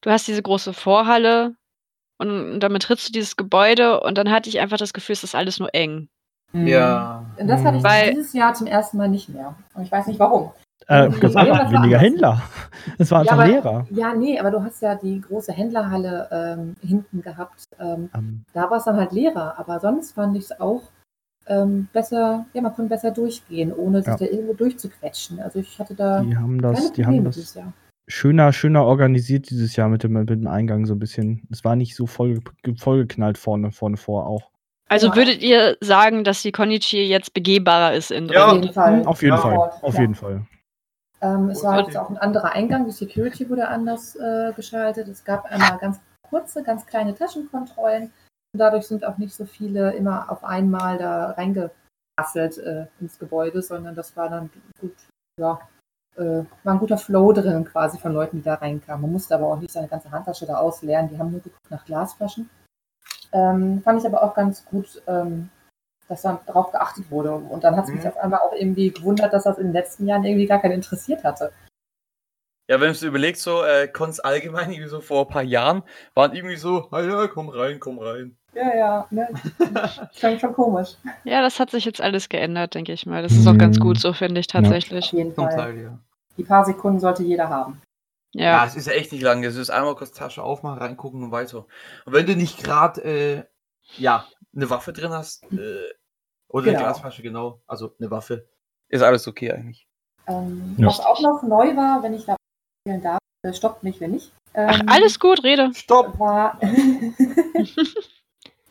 du hast diese große Vorhalle und damit trittst du dieses Gebäude und dann hatte ich einfach das Gefühl, es ist alles nur eng. Ja. Und das hatte ich Weil- dieses Jahr zum ersten Mal nicht mehr. Und ich weiß nicht warum. Äh, Mhm. das war weniger anders. Händler. Es war Ja, einfach aber- leerer. Ja, nee, aber du hast ja die große Händlerhalle ähm, hinten gehabt. Ähm, Ähm, da war es dann halt leerer, aber sonst fand ich es auch ähm, besser, ja, man konnte besser durchgehen, ohne sich Ja. da irgendwo durchzuquetschen. Also ich hatte da die haben keine das, die haben dieses das Jahr. schöner, schöner organisiert dieses Jahr mit dem, mit dem Eingang so ein bisschen. Es war nicht so voll, vollgeknallt vorne, vorne vor auch. Also Ja. würdet ihr sagen, dass die Konichi jetzt begehbarer ist in Ja. Auf jeden Fall. Auf jeden Ja. Fall. Auf ja. jeden Fall. Ähm, es war jetzt auch ein anderer Eingang, die Security wurde anders äh, geschaltet. Es gab einmal ganz kurze, ganz kleine Taschenkontrollen. Und dadurch sind auch nicht so viele immer auf einmal da reingerasselt äh, ins Gebäude, sondern das war dann gut, ja, äh, war ein guter Flow drin quasi von Leuten, die da reinkamen. Man musste aber auch nicht seine ganze Handtasche da ausleeren. Die haben nur geguckt nach Glasflaschen. Ähm, fand ich aber auch ganz gut, ähm, dass dann darauf geachtet wurde. Und dann hat es mich Mhm. auf einmal auch irgendwie gewundert, dass das in den letzten Jahren irgendwie gar keinen interessiert hatte. Ja, wenn du es überlegst, so äh, Cons allgemein, irgendwie so vor ein paar Jahren, waren irgendwie so, ah ja, komm rein, komm rein. Ja, ja, ne? Klingt schon komisch. Ja, das hat sich jetzt alles geändert, denke ich mal. Das ist auch ganz Mhm. gut so, finde ich Auf tatsächlich. jeden Zum Fall. Teil, ja. Die paar Sekunden sollte jeder haben. Ja. Ja. es ist ja echt nicht lange. Es ist einmal kurz Tasche aufmachen, reingucken und weiter. Und wenn du nicht gerade, äh, ja, eine Waffe drin hast, äh, oder eine Genau. Glasflasche, genau, also eine Waffe, ist alles okay eigentlich. Ähm, Ja. Was auch noch neu war, wenn ich da erzählen darf, äh, stoppt mich, wenn nicht. Ach, Ähm, alles gut, rede. Stopp! War.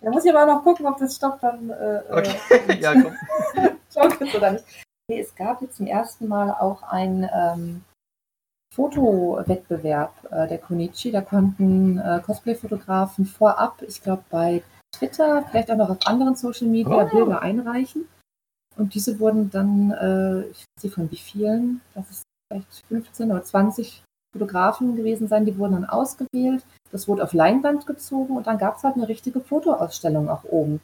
da muss ich aber auch noch gucken, ob das stoppt dann. Äh, Okay, äh, ja, komm. Schaut es oder nicht. Nee, es gab jetzt zum ersten Mal auch ein ähm, Fotowettbewerb äh, der Konichi. Da konnten äh, Cosplay-Fotografen vorab, ich glaube bei Twitter, vielleicht auch noch auf anderen Social Media Oh. Bilder einreichen. Und diese wurden dann, äh, ich weiß nicht von wie vielen, das ist vielleicht 15 oder 20 Fotografen gewesen sein, die wurden dann ausgewählt. Das wurde auf Leinwand gezogen und dann gab es halt eine richtige Fotoausstellung auch oben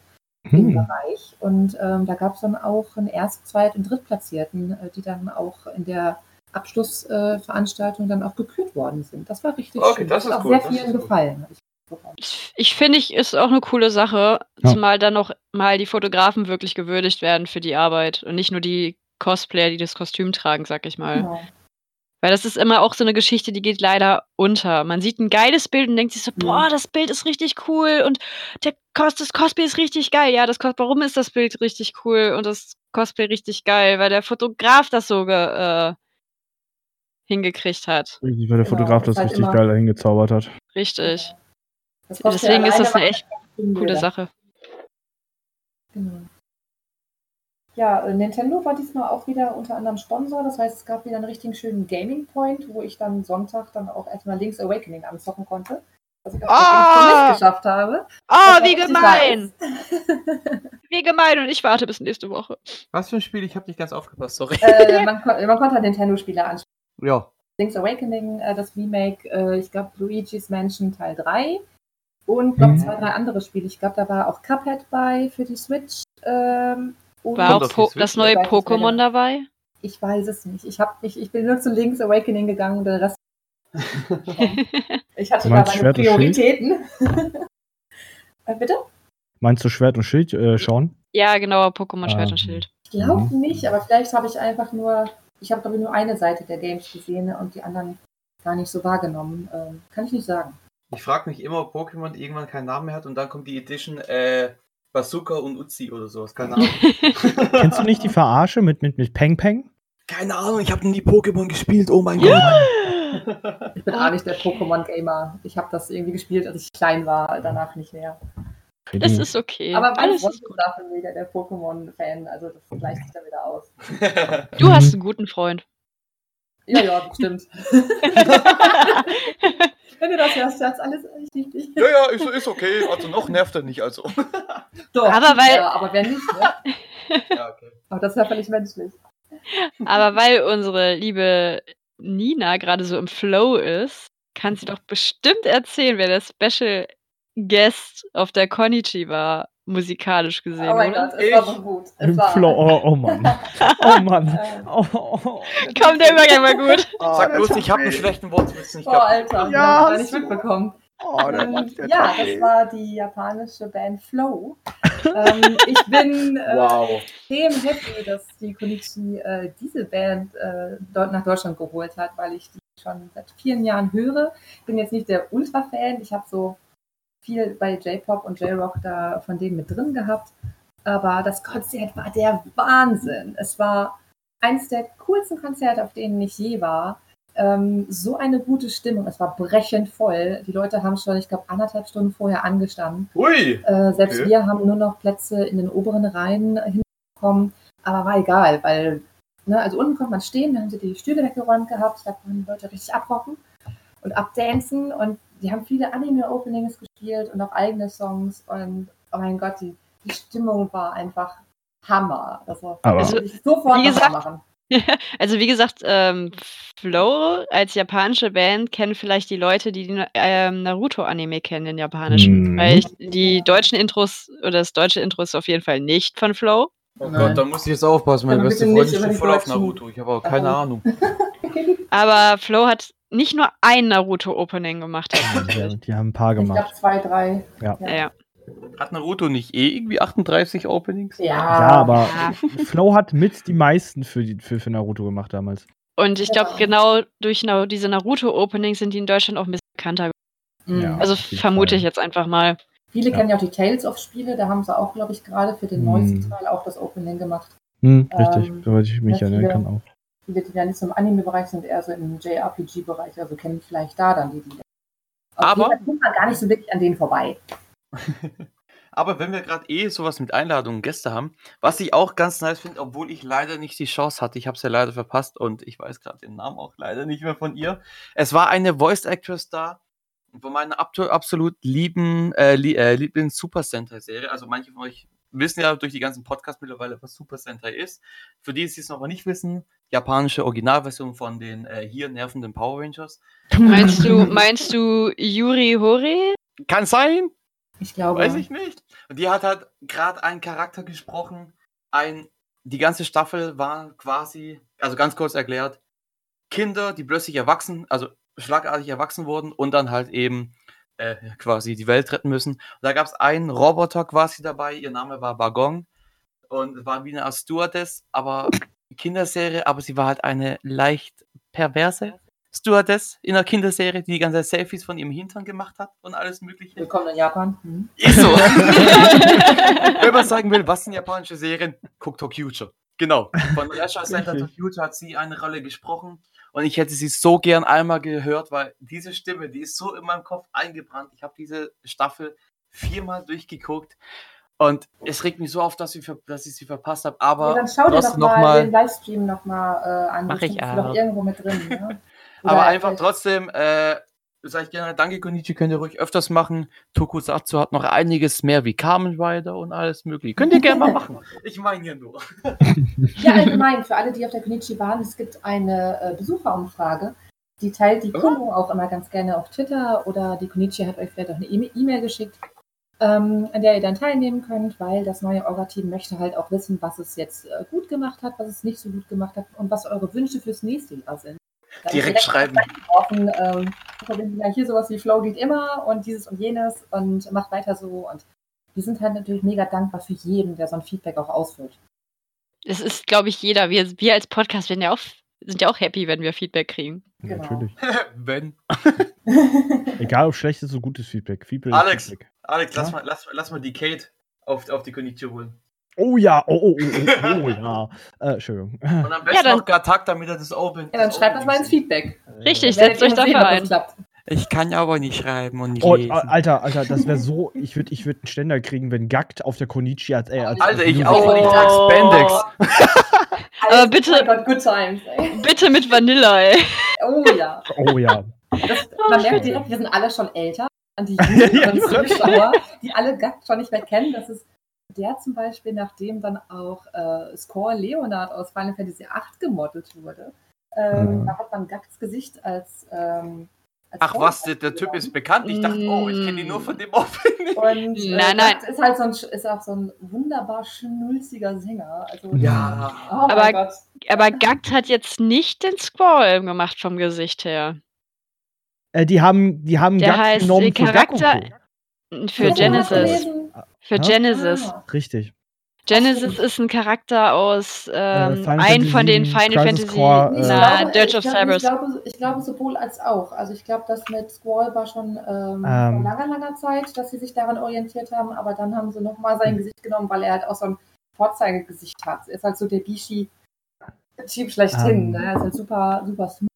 im Hm. Bereich. Und ähm, da gab es dann auch einen Erst-, Zweit- und Drittplatzierten, äh, die dann auch in der Abschlussveranstaltung äh, Veranstaltung dann auch gekürt worden sind. Das war richtig Okay, schön. das ist hat auch gut, sehr das vielen gefallen. ich. Ich, finde, ich ist auch eine coole Sache, Ja. zumal dann noch mal die Fotografen wirklich gewürdigt werden für die Arbeit und nicht nur die Cosplayer, die das Kostüm tragen, sag ich mal. Genau. Weil das ist immer auch so eine Geschichte, die geht leider unter. Man sieht ein geiles Bild und denkt sich so, Mhm. boah, das Bild ist richtig cool und der Cos das Cosplay ist richtig geil. Ja, das Cos warum ist das Bild richtig cool und das Cosplay richtig geil? Weil der Fotograf das so ge, äh, hingekriegt hat. Richtig, weil der Genau, Fotograf das halt richtig geil dahin gezaubert hat. Richtig. Deswegen ist das eine echt coole Sache. Genau. Ja, äh, Nintendo war diesmal auch wieder unter anderem Sponsor. Das heißt, es gab wieder einen richtigen schönen Gaming Point, wo ich dann Sonntag dann auch erstmal Link's Awakening anzocken konnte. Was ich Gamescom nicht geschafft habe. Oh, wie richtig gemein! Wie gemein und ich warte bis nächste Woche. Was für ein Spiel? Ich habe nicht ganz aufgepasst, sorry. äh, man, kon man konnte Nintendo-Spiele anschauen. Ja. Link's Awakening, äh, das Remake, äh, ich glaube Luigi's Mansion Teil 3 und noch Mhm. zwei, drei andere Spiele. Ich glaube, da war auch Cuphead bei für die Switch. Ähm, und War auch Switch, das neue Pokémon dabei? ich weiß es nicht. Ich, hab nicht. ich bin nur zu Link's Awakening gegangen und den Rest. Ich hatte da meine? Prioritäten. äh, bitte? Meinst du Schwert und Schild äh, schauen? ja, genau, Pokémon Schwert Ah. und Schild. Ich glaube Mhm. nicht, aber vielleicht habe ich einfach nur, ich habe glaube ich nur eine Seite der Games gesehen und die anderen gar nicht so wahrgenommen. Ähm, kann ich nicht sagen. Ich frage mich immer, ob Pokémon irgendwann keinen Namen mehr hat und dann kommt die Edition äh, Bazooka und Uzi oder sowas. Keine Ahnung. Kennst du nicht die Verarsche mit, mit, mit Peng Peng? Keine Ahnung, ich habe nie Pokémon gespielt. Oh mein Ich bin auch nicht der Pokémon-Gamer. Ich habe das irgendwie gespielt, als ich klein war, danach nicht mehr. Das ist okay. Aber Alles ist gut. dafür mega der Pokémon-Fan, also das gleicht sich da wieder aus. Du hast einen guten Freund. Ja, ja, bestimmt. Wenn du das hörst, Schatz, alles richtig. ja, ja, ist, ist okay. Also noch nervt er nicht, also. Doch, Aber weil- Ja, aber wer nicht, ne? Ja, okay. Aber das ist ja völlig menschlich. Aber weil unsere liebe Nina gerade so im Flow ist, kann sie doch bestimmt erzählen, wer der Special Guest auf der Konichi war, musikalisch gesehen, Oh mein oder? Gott, es war Ich- so gut. Es Im war, Flow. Oh, oh Mann. Oh Mann. Äh, Oh, oh, oh. Komm, der Übergang war gut. Sag bloß, ich habe einen schlechten Wortwitz nicht oh, gehabt. Alter, Ja, ja, gar nicht hast du. mitbekommen. Oh, Ähm, ja, das war die japanische Band Flow. ähm, ich bin äh, Wow. extrem happy, dass die Konichi äh, diese Band äh, dort nach Deutschland geholt hat, weil ich die schon seit vielen Jahren höre. Bin jetzt nicht der Ultra-Fan. Ich habe so viel bei J-Pop und J-Rock da von denen mit drin gehabt. Aber das Konzert war der Wahnsinn. Es war eines der coolsten Konzerte, auf denen ich je war. Ähm, so eine gute Stimmung. Es war brechend voll. Die Leute haben schon, ich glaube, anderthalb Stunden vorher angestanden. Hui. Äh, selbst Okay. wir haben nur noch Plätze in den oberen Reihen hinbekommen. Aber war egal, weil, ne, also unten konnte man stehen, da haben sie die Stühle weggeräumt gehabt, da konnten die Leute richtig abrocken und abdancen und die haben viele Anime-Openings gespielt und auch eigene Songs und oh mein Gott, die, die Stimmung war einfach Hammer. Das war Aber- also, ich sofort wie gesagt, machen. Also wie gesagt, ähm, Flow als japanische Band kennen vielleicht die Leute, die den ähm, Naruto-Anime kennen, den japanischen. Mhm. Weil ich, die deutschen Intros oder das deutsche Intro ist auf jeden Fall nicht von Flow. Oh Nein. Gott, da muss ich jetzt aufpassen. Meine beste Freundin steht voll auf Naruto. Ich habe aber keine? Ahnung. Aber Flow hat nicht nur ein Naruto-Opening gemacht. Die, die haben ein paar Ich glaube gemacht. zwei, drei. Ja. ja. Hat Naruto nicht eh irgendwie 38 Openings? Ja, Ja, aber Ja. Flow hat mit die meisten für, die, für, für Naruto gemacht damals. Und ich glaube, Ja. genau durch Na diese Naruto-Openings sind die in Deutschland auch ein bisschen bekannter. Mhm. Ja. Also vermute Fall. ich jetzt einfach mal. Viele Ja. kennen ja auch die Tales of Spiele, da haben sie auch, glaube ich, gerade für den Hm. neuesten Teil auch das Opening gemacht. Hm, richtig, Ähm, soweit ich mich ja, erinnern kann auch. Die ja nicht so im Anime-Bereich sind, eher so im JRPG-Bereich, also kennen vielleicht da dann die Lieder. Auf Aber- kommt man gar nicht so wirklich an denen vorbei. Aber wenn wir gerade eh sowas mit Einladungen und Gäste haben, was ich auch ganz nice finde, obwohl ich leider nicht die Chance hatte, ich habe es ja leider verpasst und ich weiß gerade den Namen auch leider nicht mehr von ihr. Es war eine Voice Actress da von meiner absolut lieben äh, äh, Lieblings Super Sentai Serie. Also manche von euch wissen ja durch die ganzen Podcasts mittlerweile, was Super Sentai ist. Für die, die es noch mal nicht wissen, japanische Originalversion von den äh, hier nervenden Power Rangers. Meinst du, meinst du Yuri Hori? Kann sein, Ich glaube. Weiß ich nicht. Und die hat halt gerade einen Charakter gesprochen. Ein, die ganze Staffel war quasi, also ganz kurz erklärt, Kinder, die plötzlich erwachsen, also schlagartig erwachsen wurden und dann halt eben äh, quasi die Welt retten müssen. Und da gab es einen Roboter quasi dabei, ihr Name war Bagong und war wie eine Stewardess, aber Kinderserie, aber sie war halt eine leicht perverse Stewardess in einer Kinderserie, die die ganze Zeit Selfies von ihrem Hintern gemacht hat und alles mögliche. Willkommen in Japan. Hm. Ist so. Wenn man sagen will, was sind japanische Serien, guckt Tokyucha. Genau. Von Leisure Center Richtig. Tokyucha hat sie eine Rolle gesprochen und ich hätte sie so gern einmal gehört, weil diese Stimme, die ist so in meinem Kopf eingebrannt. Ich habe diese Staffel viermal durchgeguckt und es regt mich so auf, dass ich, ver- dass ich sie verpasst habe. Aber ja, dann schau dir doch noch mal, mal- den Livestream nochmal äh, an. Mach ich auch. irgendwo mit drin. Ne? Aber einfach trotzdem, äh, sag ich gerne, danke Konichi, könnt ihr ruhig öfters machen. Tokusatsu hat noch einiges mehr wie Kamen Rider und alles mögliche. Könnt ihr gerne mal machen. Ich meine hier nur. Ja, allgemein, für alle, die auf der Konichi waren, es gibt eine äh, Besucherumfrage. Die teilt die Oh. Kunden auch immer ganz gerne auf Twitter oder die Konichi hat euch vielleicht auch eine E-Mail geschickt, ähm, an der ihr dann teilnehmen könnt, weil das neue Orga-Team möchte halt auch wissen, was es jetzt äh, gut gemacht hat, was es nicht so gut gemacht hat und was eure Wünsche fürs nächste Jahr sind. Dann Direkt schreiben. Offen, ähm, verbinden ja hier sowas wie Flow geht immer und dieses und jenes und macht weiter so und wir sind halt natürlich mega dankbar für jeden, der so ein Feedback auch ausführt. Es ist, glaube ich, jeder. Wir, wir als Podcast werden ja auch, sind ja auch happy, wenn wir Feedback kriegen. Ja, Genau. Natürlich. Wenn. Egal ob schlechtes oder gutes Feedback. Feedback Alex. Feedback. Alex, lass, Ja? mal, lass, lass mal die Kate auf, auf die Konichi holen. Oh ja, oh, oh, oh, oh, oh ja. Äh, Entschuldigung. Und am besten dann- noch Gatak, damit er das Open. Ja, dann schreibt das mal ins Feedback. Richtig, setzt euch dafür ein. klappt. Ich kann aber nicht schreiben und nicht Oh, lesen. Alter, Alter, das wäre so. Ich würde ich würd einen Ständer kriegen, wenn Gackt auf der Konichi als. Äh, als Alter, als ich auch, ich trag Spandex. Aber bitte- Oh Gott, good times, ey. Bitte mit Vanilla, ey. Oh ja. Oh ja. Das, man merkt direkt, wir sind alle schon älter. An die jüngeren Ja. Zuschauer, die alle Gackt schon nicht mehr kennen. Das ist der zum Beispiel, nachdem dann auch äh, Score Leonard aus Final Fantasy VIII gemodelt wurde. Ähm, Mhm. Da hat man Gacks Gesicht als. Ähm, als Ach Frau was, der, der Typ ist bekannt. Ich dachte, oh, ich kenne ihn nur von dem Opening. Und äh, Nein, nein. Gackt ist halt so ein, ist auch so ein wunderbar schnulziger Sänger. Also, Ja. Oh Aber- Gott. Aber Gackt hat jetzt nicht den Squall gemacht vom Gesicht her. Äh, die haben, die haben Der Gackt heißt, genommen für Charakter- Gakuko. Für Genesis. Für Ja? Genesis. Ah. Richtig. Genesis ist ein Charakter aus ähm, Final ein von den Fantasy, Final Crisis Fantasy, Core, Ich äh, na, glaube, Dirge of Cerberus. Ich glaube, ich glaube sowohl als auch. Also ich glaube, das mit Squall war schon ähm, Ähm. vor langer, langer Zeit, dass sie sich daran orientiert haben, aber dann haben sie nochmal sein Gesicht genommen, weil er halt auch so ein Vorzeigegesicht hat. Er ist halt so der Bishi-Typ schlechthin. Ähm. Ne? Er ist halt super, super smooth.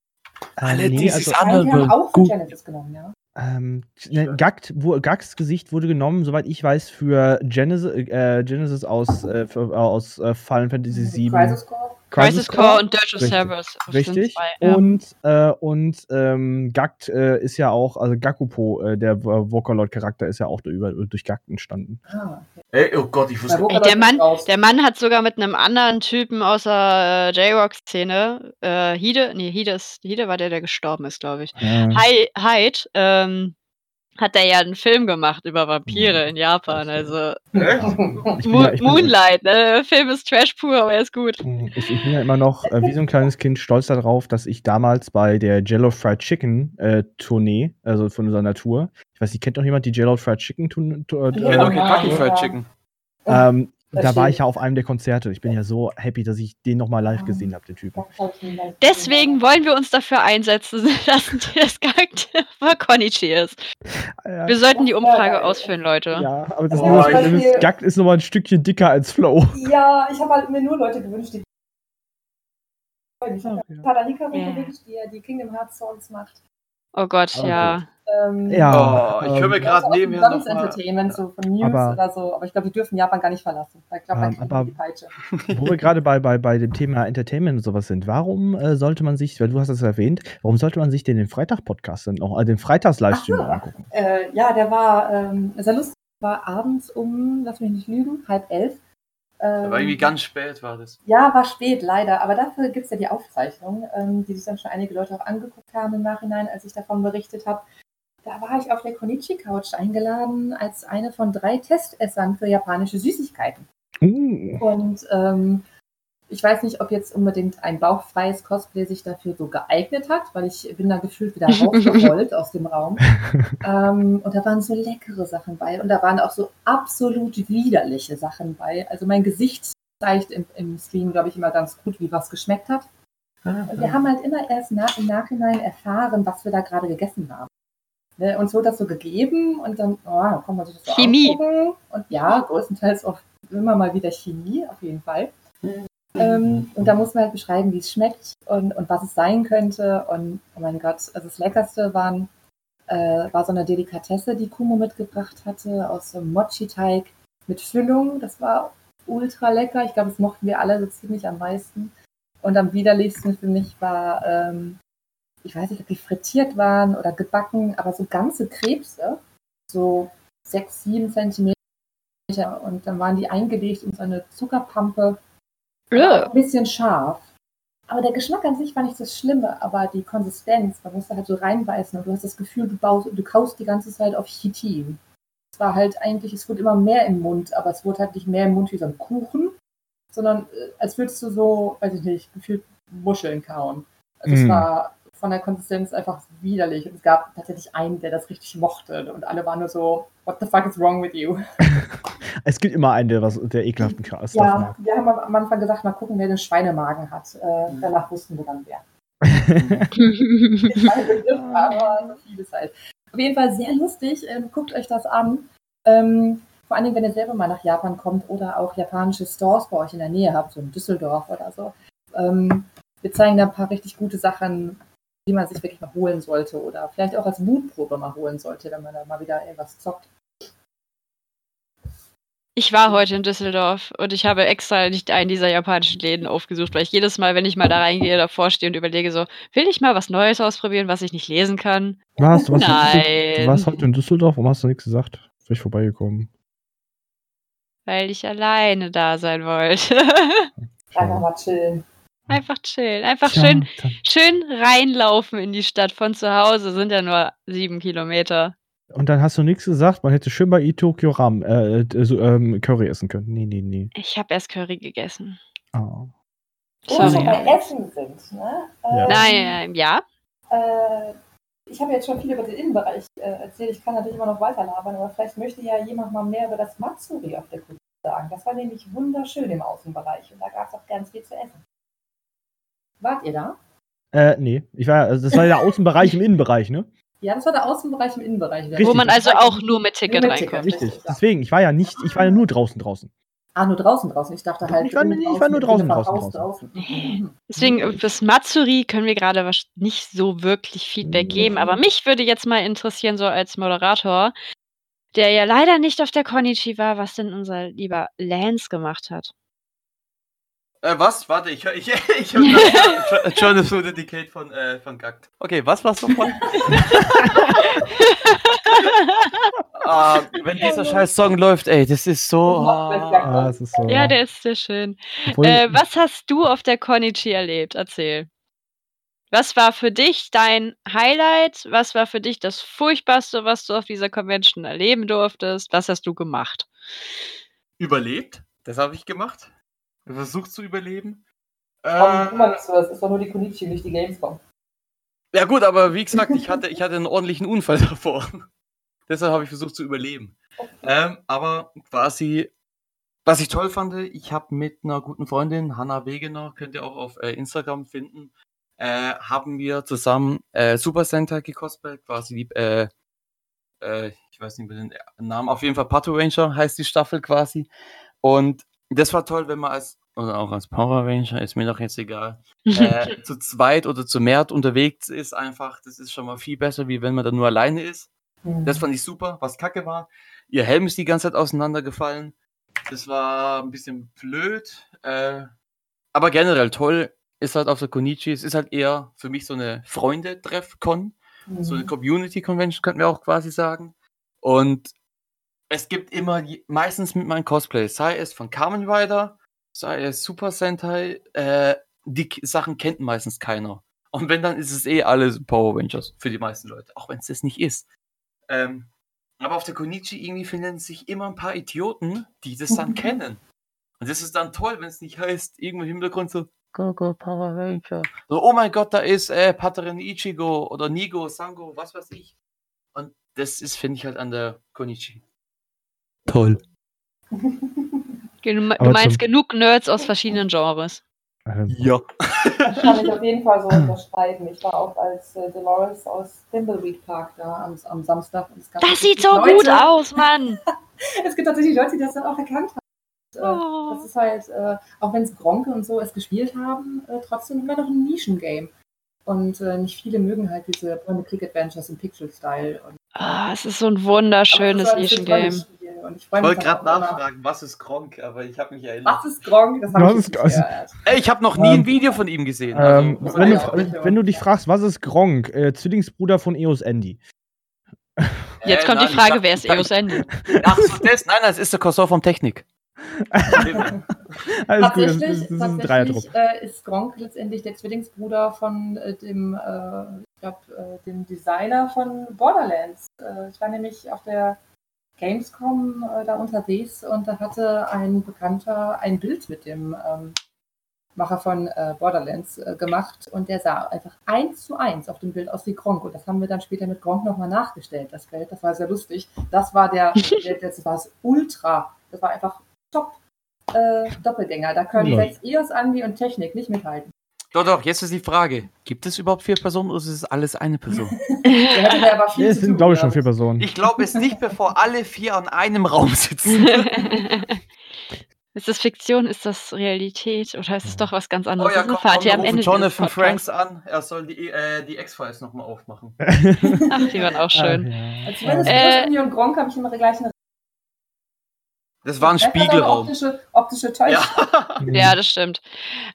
Alle Äh, nee, dieses also, Nein, die haben auch von gut. Genesis genommen, ja. Ähm, ne, Gackt, wo, Gacks Gesicht wurde genommen, soweit ich weiß, für Genesis, äh, Genesis aus, äh, für, aus äh, Final Fantasy VII. Crisis Core. Crisis Core und Dirge of Richtig. Cerberus. Richtig. zwei, ja. Und, äh, und ähm, Gackt äh, ist ja auch, also Gakupo, äh, der äh, Vocaloid-Charakter, ist ja auch über, durch Gackt entstanden. Ah, okay. Ey, oh Gott, ich wusste. Ey, der Mann-. Der Mann hat sogar mit einem anderen Typen aus der äh, J-Rock-Szene, äh, Hide, nee, Hide, ist, Hide war der, der gestorben ist, glaube ich. Hy- Hyde, ähm, hat er ja einen Film gemacht über Vampire Mhm. in Japan. Also Mo ja- Moonlight, ne? Der Film ist Trash pur, aber er ist gut. Ich, ich bin ja immer noch äh, wie so ein kleines Kind stolz darauf, dass ich damals bei der Jello Fried Chicken äh, Tournee, also von unserer Tour, ich weiß nicht, kennt noch jemand die Jello Fried Chicken Tour? Tour Ich äh, Ja. Kentucky Ja. Fried Chicken. ähm, da war ich ja auf einem der Konzerte. Ich bin ja so happy, dass ich den nochmal live Ah. gesehen habe, den Typen. Deswegen wollen wir uns dafür einsetzen, dass das Charakter Konichi ist. Ja, Wir sollten die Umfrage ausführen, Leute. ja, aber das Oh, nur, ich- das ist, Gackt ist nochmal ein Stückchen dicker als Flow. Ja, ich habe halt mir nur Leute gewünscht, die. Ich habe Ja. Tadalika Ja. gewünscht, die ja die Kingdom Hearts Songs macht. Oh Gott, Aber ja. Ähm, Ja, Oh, ich höre mir gerade also nebenher sonst noch. Entertainment, so von News Aber- oder so. Aber ich glaube, die dürfen Japan gar nicht verlassen. Ich glaube, Ähm, aber- die Peitsche. Wo wir gerade bei, bei, bei dem Thema Entertainment und sowas sind, warum äh, sollte man sich, weil du hast es erwähnt, warum sollte man sich denn den Freitag-Podcast dann noch, äh, den Freitags-Livestream so. angucken? Äh, ja, der war ähm, sehr lustig. War abends um, lass mich nicht lügen, halb elf. Ähm, Aber irgendwie ganz spät war das. Ja, war spät, leider. Aber dafür gibt es ja die Aufzeichnung, ähm, die sich dann schon einige Leute auch angeguckt haben im Nachhinein, als ich davon berichtet habe. Da war ich auf der Konichi-Couch eingeladen als eine von drei Testessern für japanische Süßigkeiten. Uh, Und ähm, ich weiß nicht, ob jetzt unbedingt ein bauchfreies Cosplay sich dafür so geeignet hat, weil ich bin da gefühlt wieder rausgerollt aus dem Raum. Ähm, und da waren so leckere Sachen bei und da waren auch so absolut widerliche Sachen bei. Also mein Gesicht zeigt im, im Stream, glaube ich, immer ganz gut, wie was geschmeckt hat. Und wir haben halt immer erst nach, im Nachhinein erfahren, was wir da gerade gegessen haben. Ne, uns wurde das so gegeben und dann, oh, dann kann man sich das so Chemie. angucken. Und ja, größtenteils auch immer mal wieder Chemie, auf jeden Fall. Ähm, und da muss man halt beschreiben, wie es schmeckt und, und was es sein könnte. Und oh mein Gott, also das Leckerste waren, äh, war so eine Delikatesse, die Kumo mitgebracht hatte, aus so einem Mochi-Teig mit Füllung. Das war ultra lecker. Ich glaube, das mochten wir alle so ziemlich am meisten. Und am widerlichsten für mich war, ähm, ich weiß nicht, ob die frittiert waren oder gebacken, aber so ganze Krebse, so sechs, sieben Zentimeter. Und dann waren die eingelegt in so eine Zuckerpampe. Ein bisschen scharf. Aber der Geschmack an sich war nicht das Schlimme, aber die Konsistenz, man musste halt so reinbeißen und du hast das Gefühl, du, baust, du kaust die ganze Zeit auf Chitin. Es war halt eigentlich, es wurde immer mehr im Mund, aber es wurde halt nicht mehr im Mund wie so ein Kuchen, sondern äh, als würdest du so, weiß ich nicht, gefühlt Muscheln kauen. Also es Mm. war von der Konsistenz einfach widerlich. Und es gab tatsächlich einen, der das richtig mochte. Und alle waren nur so, what the fuck is wrong with you? es gibt immer einen, der, was, der ekelhaften Chaos Ja, wir haben am Anfang gesagt, mal gucken, wer den Schweinemagen hat. Äh, danach wussten wir dann wer. Aber vieles halt. Auf jeden Fall sehr lustig. Ähm, guckt euch das an. Ähm, vor allen Dingen, wenn ihr selber mal nach Japan kommt oder auch japanische Stores bei euch in der Nähe habt, so in Düsseldorf oder so. Ähm, wir zeigen da ein paar richtig gute Sachen. Die man sich wirklich mal holen sollte oder vielleicht auch als Mutprobe mal holen sollte, wenn man da mal wieder irgendwas zockt. Ich war heute in Düsseldorf und ich habe extra nicht einen dieser japanischen Läden aufgesucht, weil ich jedes Mal, wenn ich mal da reingehe, davor stehe und überlege so, will ich mal was Neues ausprobieren, was ich nicht lesen kann? Was? Du warst, Nein. Du warst heute in Düsseldorf, warum hast du nichts gesagt? Bin ich vorbeigekommen. Weil ich alleine da sein wollte. Einfach mal chillen. Einfach chillen. Einfach Tja, schön, dann- schön reinlaufen in die Stadt von zu Hause. Sind ja nur sieben Kilometer. Und dann hast du nichts gesagt, man hätte schön bei Itokyo Ram, äh, äh, so, ähm, Curry essen können. Nee, nee, nee. Ich habe erst Curry gegessen. Oh. Wo wir bei Essen sind. Ne? Ja. Ähm, Nein, ja. Äh, ich habe jetzt schon viel über den Innenbereich äh, erzählt. Ich kann natürlich immer noch weiter labern, aber vielleicht möchte ja jemand mal mehr über das Matsuri auf der Kultur sagen. Das war nämlich wunderschön im Außenbereich und da gab es auch ganz viel zu essen. Wart ihr da? Äh, nee. Ich war, also das war der Außenbereich im Innenbereich, ne? Ja, das war der Außenbereich im Innenbereich. Richtig. Wo man also auch nur mit Ticket Nur mit Ticket. reinkommt. Richtig. Richtig. Deswegen, ich war ja nicht, ich war ja nur draußen draußen. Ah, nur draußen draußen. Ich dachte halt. Ich war- ich war nur draußen, viele draußen, verhaust draußen. Deswegen, äh, fürs Matsuri können wir gerade nicht so wirklich Feedback geben. Aber mich würde jetzt mal interessieren, so als Moderator, der ja leider nicht auf der Konichi war, was denn unser lieber Lance gemacht hat. Äh, was? Warte, ich höre ich, ich hör John of the Decade von, äh, von Gackt. Okay, was war's nochmal? ah, wenn dieser scheiß Song läuft, ey, das ist so. Ah, das ist so. ja, der ist sehr schön. Äh, was hast du auf der Konichi erlebt? Erzähl. Was war für dich dein Highlight? Was war für dich das Furchtbarste, was du auf dieser Convention erleben durftest? Was hast du gemacht? Überlebt? Das habe ich gemacht. Versucht zu überleben. Mal Äh, nicht so, das ist doch nur die Konichi, nicht die Gamescom. ja gut, aber wie gesagt, ich hatte, ich hatte einen ordentlichen Unfall davor. Deshalb habe ich versucht zu überleben. Ähm, aber quasi, was ich toll fand, ich habe mit einer guten Freundin, Hanna Wegener, könnt ihr auch auf äh, Instagram finden, äh, haben wir zusammen äh, Super Sentai gecosplayt, quasi die, äh, äh, ich weiß nicht mehr den Namen, auf jeden Fall Pato Ranger heißt die Staffel quasi. Und das war toll, wenn man als, oder auch als Power Ranger, ist mir doch jetzt egal, äh, zu zweit oder zu mehr unterwegs ist, einfach, das ist schon mal viel besser, wie wenn man da nur alleine ist. Das fand ich super. Was kacke war, ihr Helm ist die ganze Zeit auseinandergefallen. Das war ein bisschen blöd. Äh, aber generell toll ist halt auf der Konichi. Es ist halt eher für mich so eine Freunde-Treff-Con. Mhm. So eine Community-Convention könnten wir auch quasi sagen. Und es gibt immer, meistens mit meinen Cosplays, sei es von Kamen Rider, sei es Super Sentai, äh, die Sachen kennt meistens keiner. Und wenn, dann ist es eh alles Power Rangers für die meisten Leute, auch wenn es das nicht ist. Ähm, aber auf der Konichi irgendwie finden sich immer ein paar Idioten, die das dann kennen. Und das ist dann toll, wenn es nicht heißt, irgendwo im Hintergrund so, Go, go, Power Ranger. So, oh mein Gott, da ist äh, Paterin Ichigo oder Nigo, Sango, was weiß ich. Und das ist, finde ich halt an der Konichi. Toll. Du Aber meinst genug Nerds aus verschiedenen Genres. äh, Ja. Das kann ich auf jeden Fall so unterschreiben. Ich war auch als äh, Dolores aus Thimbleweed Park da am, am Samstag. Und es gab Das sieht so Leute, gut aus, Mann. Es gibt tatsächlich Leute, die das dann auch erkannt haben. Und, äh, Oh. Das ist halt, äh, auch wenn es Gronke und so es gespielt haben, äh, trotzdem immer noch ein Nischengame. Und äh, nicht viele mögen halt diese Point-and-Click-Adventures im Pixel-Style. Ah, es ist so ein wunderschönes Nischengame. Und ich wollte gerade nachfragen, was ist Gronk, aber ich habe mich erinnert. Was ist Gronk? Das habe ich nicht also- gehört. Ey, ich habe noch nie Ähm, ein Video von ihm gesehen. ähm, Also, wenn, ja auch du, wenn du dich fragst, was ist Gronk? Äh, Zwillingsbruder von Eos Andy. Jetzt Äh, kommt nein, die Frage, wer ist Eos Andy? Ach so, das? Nein, das ist der Cousin vom Technik. Alles gut, das, Tatsächlich, ist- das ist ein Dreierdruck. äh, ist Gronk letztendlich der Zwillingsbruder von äh, dem, äh, ich glaub, äh, dem Designer von Borderlands. Äh, ich war nämlich auf der Gamescom äh, da unterwegs und da hatte ein Bekannter ein Bild mit dem ähm, Macher von äh, Borderlands äh, gemacht und der sah einfach eins zu eins auf dem Bild aus wie Gronk und das haben wir dann später mit Gronk nochmal nachgestellt, das Bild, das war sehr lustig. Das war der, der das war das Ultra, das war einfach top äh, Doppelgänger, da können selbst EOS, Andi und Technik nicht mithalten. Doch, doch, jetzt ist die Frage. Gibt es überhaupt vier Personen oder ist es alles eine Person? Ja aber viel Ja, es sind, tun, glaube ich, schon vier Personen. Ich glaube es nicht, bevor alle vier an einem Raum sitzen. Ist das Fiktion? Ist das Realität? Oder ist es Ja. doch was ganz Oh anderes? ja, das komm, komm, am Ende Jonathan. Franks an. Er soll die, äh, die X-Files nochmal aufmachen. Ach, die waren auch schön. Ach, Also ja. zumindest Äh, und Gronk habe ich immer gleich eine Das war ein Spiegelraum. Optische, optische Täuschung. Ja. Ja, das stimmt.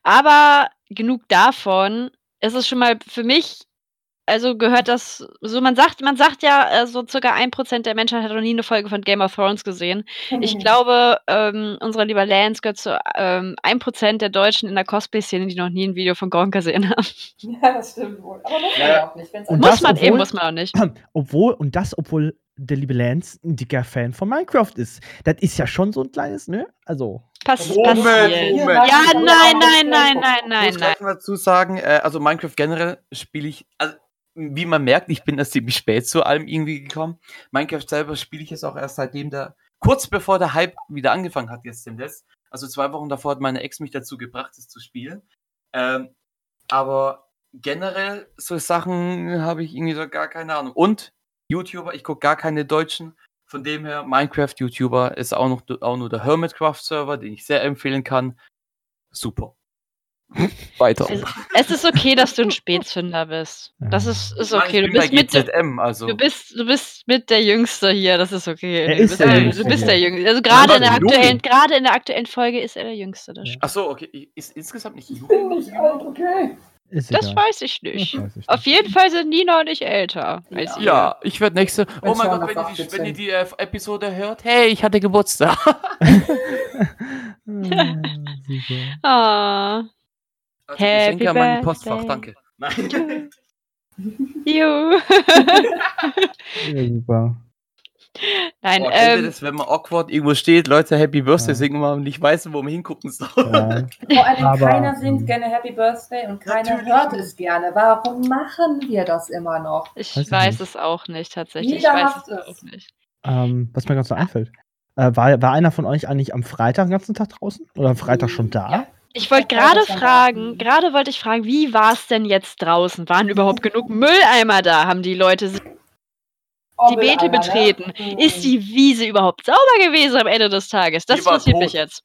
Aber genug davon. Es ist schon mal für mich, also gehört das, so man sagt, man sagt ja, äh, so circa ein Prozent der Menschheit hat noch nie eine Folge von Game of Thrones gesehen. Ich glaube, ähm, unser lieber Lance gehört zu ähm, 1% der Deutschen in der Cosplay-Szene, die noch nie ein Video von Gronk gesehen haben. Ja, das stimmt wohl. Aber muss man Ja. auch nicht. wenn's Und muss das, man eben, obwohl- muss man auch nicht. Obwohl, und das, obwohl der liebe Lance ein dicker Fan von Minecraft ist. Das ist ja schon so ein kleines, ne? Also. Pass, Moment, passiert. Moment. Ja, nein, nein, nein, nein, Ich nein, muss nein. gleich mal dazu sagen, äh, also Minecraft generell spiele ich, also wie man merkt, ich bin erst ziemlich spät zu allem irgendwie gekommen. Minecraft selber spiele ich jetzt auch erst seitdem der, kurz bevor der Hype wieder angefangen hat, jetzt demnächst. Also zwei Wochen davor hat meine Ex mich dazu gebracht, es zu spielen. Ähm, aber generell so Sachen habe ich irgendwie so gar keine Ahnung. Und YouTuber, ich gucke gar keine Deutschen. Von dem her, Minecraft-YouTuber ist auch noch auch nur der Hermitcraft-Server, den ich sehr empfehlen kann. Super. Weiter. Es, es ist okay, dass du ein Spätzünder bist. Das ist, ist okay. Du bist, mit, der- GZM, also. du, bist, du bist mit der Jüngste hier, das ist okay. Er du ist bist, der Jüngste du bist der Jüngste. Also gerade in, der aktuellen, gerade in der aktuellen Folge ist er der Jüngste. Das. Ach so, okay. Ist insgesamt nicht Ich bin nicht alt, okay. Ist das egal. weiß ich nicht. Weiß ich Auf nicht. jeden Fall sind Nina und ich älter als ihr. Ja, ich werde nächste. Oh mein Gott, wenn auf ihr die, 18. wenn ihr die äh, Episode hört, hey, ich hatte Geburtstag. Ah, super. Ah, Also Happy Geschenke an mein Birthday. Postfach, danke. Juhu. Ja, super. Nein, Boah, ähm, das, wenn man awkward irgendwo steht, Leute Happy Birthday Ja. singen mal und nicht weiß, wo man hingucken soll. Ja. Vor allem Aber, keiner singt ähm, gerne Happy Birthday und keiner Natürlich hört es gerne. Warum machen wir das immer noch? ich Weiß ich weiß es auch nicht, tatsächlich. Ich Jeder weiß macht es auch nicht. Ähm, was mir gerade so einfällt. Äh, war, war einer von euch eigentlich am Freitag den ganzen Tag draußen? Oder am Freitag schon da? Ja. Ich wollte Ich gerade fragen, gerade wollte ich fragen, wie war es denn jetzt draußen? Waren überhaupt genug Mülleimer da? Haben die Leute sich die Beete Mülleimer, betreten? Ne? Ist die Wiese überhaupt sauber gewesen am Ende des Tages? Das interessiert mich jetzt.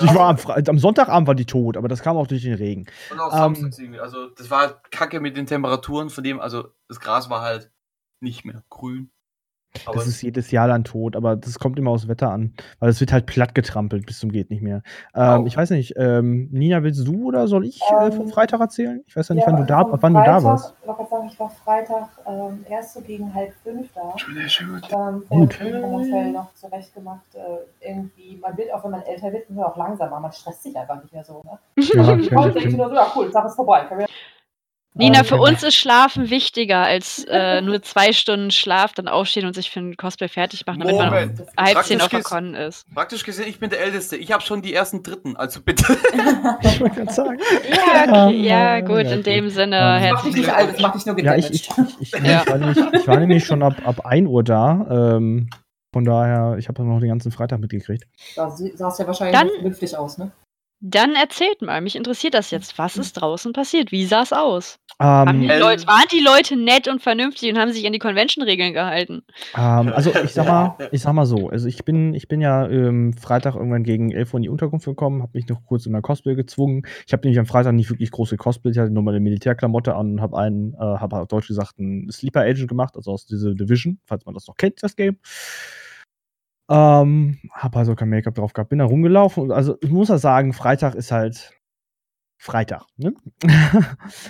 Die war am, am Sonntagabend war die tot, aber das kam auch durch den Regen. Und auch Ähm, Samstags irgendwie. Also, das war halt kacke mit den Temperaturen, von dem, also, das Gras war halt nicht mehr grün. Aber Das ist jedes Jahr dann tot, aber das kommt immer aufs Wetter an, weil es wird halt platt getrampelt bis zum geht nicht mehr. Ähm, ich weiß nicht, ähm, Nina, willst du oder soll ich äh, Ähm, vom Freitag erzählen? Ich weiß ja nicht, Ja, wann du da, also wann du da Freitag- warst. Ich wollte gerade sagen, ich war Freitag ähm, erst so gegen halb fünf da. Sehr schön. Ähm, Gut. und vom Hotel noch zurecht gemacht. Äh, irgendwie, man wird auch, wenn man älter wird, wird man auch langsamer. Man stresst sich einfach nicht mehr so. Ne? Ja, denke kenn nur so, ja cool, Sache ist vorbei. Nina, Ähm, für uns ist Schlafen wichtiger als äh, nur zwei Stunden Schlaf, dann aufstehen und sich für ein Cosplay fertig machen, damit man Moment. um halb zehn Praktisch auf der Con ist. Praktisch gesehen, ich bin der Älteste. Ich habe schon die ersten Dritten, also bitte. Ich wollte gerade sagen. Ja, okay, ja, Ja, gut, ja, in dem. Sinne, Das macht herzlichen dich nicht alt, das macht dich nur Ja, gedamaged. ich, ich, ich, ich, Ja. ich, war nämlich, ich war nämlich schon ab, ab 1 Uhr da. Ähm, von daher, ich habe noch den ganzen Freitag mitgekriegt. Da sah es ja wahrscheinlich Dann- vernünftig aus, ne? Dann erzählt mal, mich interessiert das jetzt. Was ist draußen passiert? Wie sah es aus? Haben die Ähm, Ähm, Leute, waren die Leute nett und vernünftig und haben sich an die Convention-Regeln gehalten? ähm, also ich sag mal, ich sag mal so, also ich bin, ich bin ja ähm, Freitag irgendwann gegen 11 Uhr in die Unterkunft gekommen, habe mich noch kurz in der Cosplay gezwungen. Ich habe nämlich am Freitag nicht wirklich große Cosplay, ich hatte nur meine Militärklamotte an und habe einen, äh, habe auf Deutsch gesagt, einen Sleeper Agent gemacht, also aus dieser Division, falls man das noch kennt, das Game. Ähm, habe also kein Make-up drauf gehabt, bin da rumgelaufen. Und also ich muss ja sagen, Freitag ist halt Freitag, ne?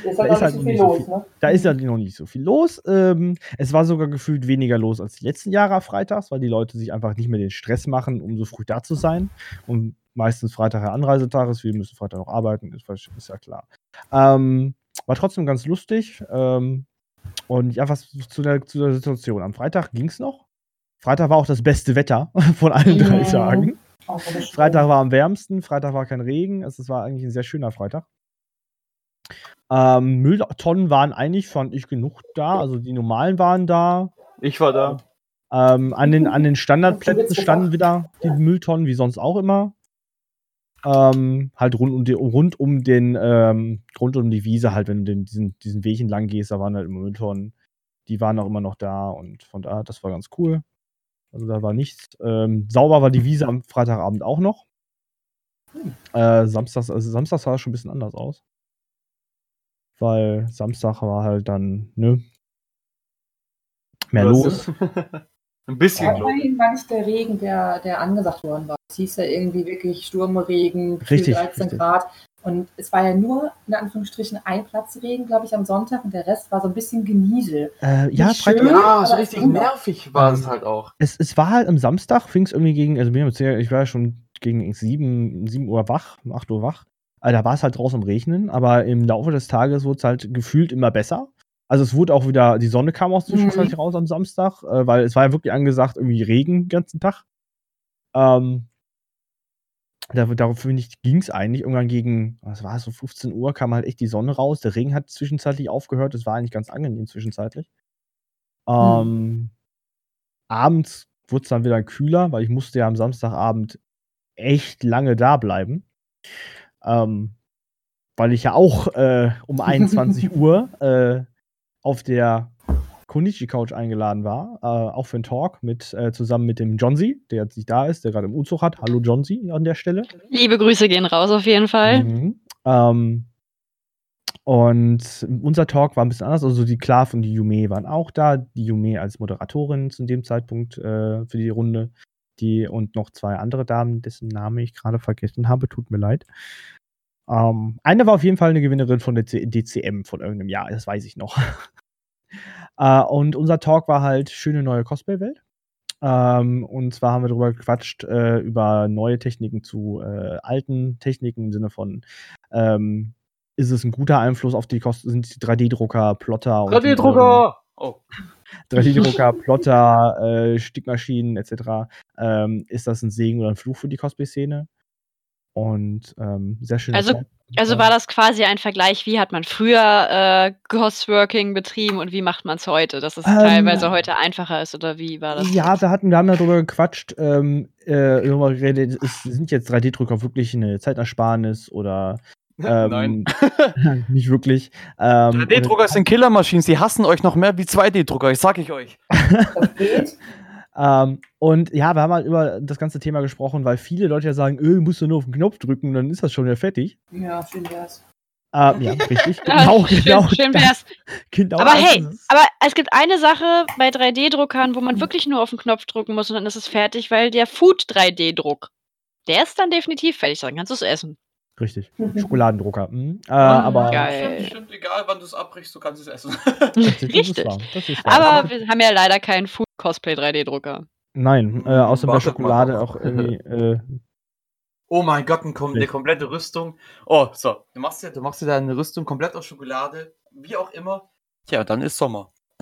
Ist Da halt ist noch halt nicht so viel los, viel. ne? Da ist ja noch nicht so viel los. Ähm, es war sogar gefühlt weniger los als die letzten Jahre freitags, weil die Leute sich einfach nicht mehr den Stress machen, um so früh da zu sein. Und meistens Freitag der Anreisetag ist, wir müssen Freitag noch arbeiten, ist, ist ja klar. Ähm, war trotzdem ganz lustig. Ähm, und ja, was zu der, zu der Situation. Am Freitag ging es noch. Freitag war auch das beste Wetter von allen drei. Tagen. Freitag war am wärmsten, Freitag war kein Regen, also es war eigentlich ein sehr schöner Freitag. Ähm, Mülltonnen waren eigentlich, fand ich, genug da. Also die normalen waren da. Ich war da. Ähm, an, den, an den Standardplätzen standen wieder die Mülltonnen, wie sonst auch immer. Ähm, halt rund um, die, rund um den, ähm, rund um die Wiese, halt, wenn du den, diesen, diesen Weg entlang gehst, da waren halt immer Mülltonnen. Die waren auch immer noch da und von da, das war ganz cool. Also da war nichts. Ähm, sauber war die Wiese am Freitagabend auch noch. Äh, Samstags, also Samstags sah es schon ein bisschen anders aus. Weil Samstag war halt dann, ne? Mehr Was? los. Ein bisschen, ich. immerhin war nicht der Regen, der, der angesagt worden war. Es hieß ja irgendwie wirklich Sturmregen, Richtig, 13 richtig. Grad. Und es war ja nur, in Anführungsstrichen, ein Platzregen, glaube ich, am Sonntag und der Rest war so ein bisschen Geniesel. Äh, ja, schön. Ja, so richtig immer. nervig war es halt auch. Es, es war halt am Samstag, fing es irgendwie gegen, also mir ich war ja schon gegen 7, 7 Uhr wach, um 8 Uhr wach. Äh, da war es halt draußen am Regnen, aber im Laufe des Tages wurde es halt gefühlt immer besser. Also es wurde auch wieder, die Sonne kam auch zwischenzeitlich raus am Samstag, äh, weil es war ja wirklich angesagt, irgendwie Regen den ganzen Tag. Ähm, darauf finde ich, ging es eigentlich. Irgendwann gegen, was war es, so 15 Uhr kam halt echt die Sonne raus. Der Regen hat zwischenzeitlich aufgehört. Es war eigentlich ganz angenehm zwischenzeitlich. Ähm, Abends wurde es dann wieder kühler, weil ich musste ja am Samstagabend echt lange da bleiben. Ähm, weil ich ja auch äh, um 21 Uhr äh, auf der Konichi Couch eingeladen war, äh, auch für einen Talk mit äh, zusammen mit dem Johnsy, der jetzt nicht da ist, der gerade im Umzug hat. Hallo Johnsy an der Stelle. Liebe Grüße gehen raus auf jeden Fall. Mhm. Ähm, und unser Talk war ein bisschen anders. Also die Klav und die Yume waren auch da. Die Yume als Moderatorin zu dem Zeitpunkt äh, für die Runde. Die und noch zwei andere Damen, dessen Name ich gerade vergessen habe. Tut mir leid. Ähm, eine war auf jeden Fall eine Gewinnerin von der DCM von irgendeinem Jahr. Das weiß ich noch. Äh, und unser Talk war halt schöne neue Cosplay-Welt. Ähm, und zwar haben wir darüber gequatscht, äh, über neue Techniken zu äh, alten Techniken im Sinne von, ähm, ist es ein guter Einfluss auf die Kosten, sind die 3D-Drucker, Plotter und die, ähm, 3D-Drucker! Oh. 3D-Drucker, Plotter, äh, Stickmaschinen etc. Ähm, ist das ein Segen oder ein Fluch für die Cosplay-Szene? Und ähm, sehr schön. Also- Also war das quasi ein Vergleich, wie hat man früher äh, Ghostworking betrieben und wie macht man es heute? Dass es Ähm, teilweise heute einfacher ist oder wie war das? Ja, wir hatten, wir haben darüber gequatscht, ähm, äh, darüber geredet, ist, sind jetzt 3D-Drucker wirklich eine Zeitersparnis oder ähm, Nein. nicht wirklich. Ähm, 3D-Drucker sind Killermaschinen. Sie hassen euch noch mehr wie 2D-Drucker, ich sag ich euch. Ähm, und ja, wir haben halt über das ganze Thema gesprochen, weil viele Leute ja sagen, öh, musst du nur auf den Knopf drücken dann ist das schon wieder fertig. Ja, schön wär's. Ähm, ja, richtig. Genau, schön, genau. schön das- wär's. genau Aber hey, aber es gibt eine Sache bei 3D-Druckern, wo man wirklich nur auf den Knopf drücken muss und dann ist es fertig, weil der Food 3D-Druck, der ist dann definitiv fertig, dann kannst du es essen. Richtig. Schokoladendrucker. Mhm. Äh, Ah, aber geil. Stimmt, stimmt, egal wann du es abbrichst, du kannst es essen. richtig, das ist Richtig. wahr. Das ist wahr. Aber wir haben ja leider keinen Food-Cosplay 3D-Drucker. Nein, äh, außer bei Schokolade auch irgendwie. Äh, Oh mein Gott, ein, kom- eine komplette Rüstung. Oh, so. Du machst ja, du machst ja deine Rüstung komplett aus Schokolade, wie auch immer. Tja, dann ist Sommer.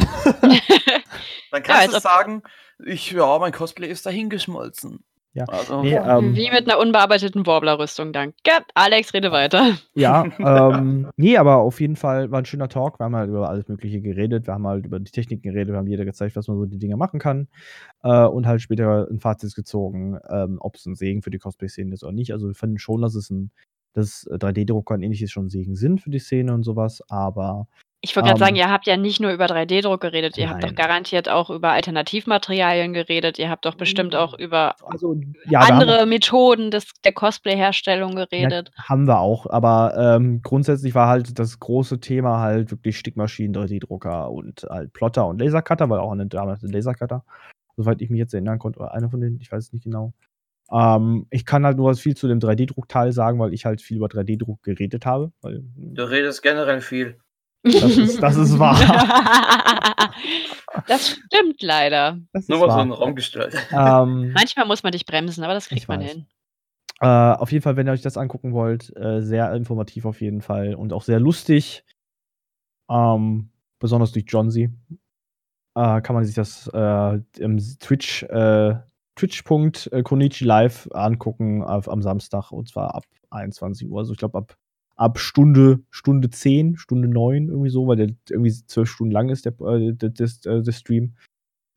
Dann kannst als du sagen, ich, ja, mein Cosplay ist dahingeschmolzen. Ja. Also, nee, ähm, Wie mit einer unbearbeiteten Warbler-Rüstung, danke. Alex, rede weiter. Ja, ähm, nee, aber auf jeden Fall war ein schöner Talk. Wir haben halt über alles Mögliche geredet. Wir haben halt über die Techniken geredet. Wir haben jeder gezeigt, was man so die Dinge machen kann. Äh, und halt später ein Fazit gezogen, ähm, ob es ein Segen für die Cosplay-Szene ist oder nicht. Also wir finden schon, dass es ein, dass 3D-Drucker und ähnliches schon Segen sind für die Szene und sowas. Aber Ich wollte gerade Ähm, sagen, ihr habt ja nicht nur über 3D-Druck geredet, ihr habt doch Nein. garantiert auch über Alternativmaterialien geredet, ihr habt doch bestimmt auch über also ja, haben wir- andere Methoden des, der Cosplay-Herstellung geredet. Ja, haben wir auch, aber ähm, grundsätzlich war halt das große Thema halt wirklich Stickmaschinen, 3D-Drucker und halt Plotter und Lasercutter, weil auch eine damals ein Lasercutter, soweit ich mich jetzt erinnern konnte, oder einer von denen, ich weiß es nicht genau. Ähm, ich kann halt nur viel zu dem 3D-Druckteil sagen, weil ich halt viel über 3D-Druck geredet habe. Weil, Du redest generell viel. Das, ist, das ist wahr. das stimmt leider. Das ist Nur mal so in den Raum gestellt. Ähm, Manchmal muss man dich bremsen, aber das kriegt Ich man weiß. hin. Äh, auf jeden Fall, wenn ihr euch das angucken wollt, äh, sehr informativ auf jeden Fall und auch sehr lustig. Ähm, besonders durch Johnsy. Äh, kann man sich das äh, im Twitch, äh, Twitch.konichi live angucken auf, am Samstag und zwar ab 21 Uhr. Also ich glaube ab, ab Stunde, Stunde 10, Stunde 9 irgendwie so, weil der irgendwie zwölf Stunden lang ist, der, äh, der, der, äh, der Stream.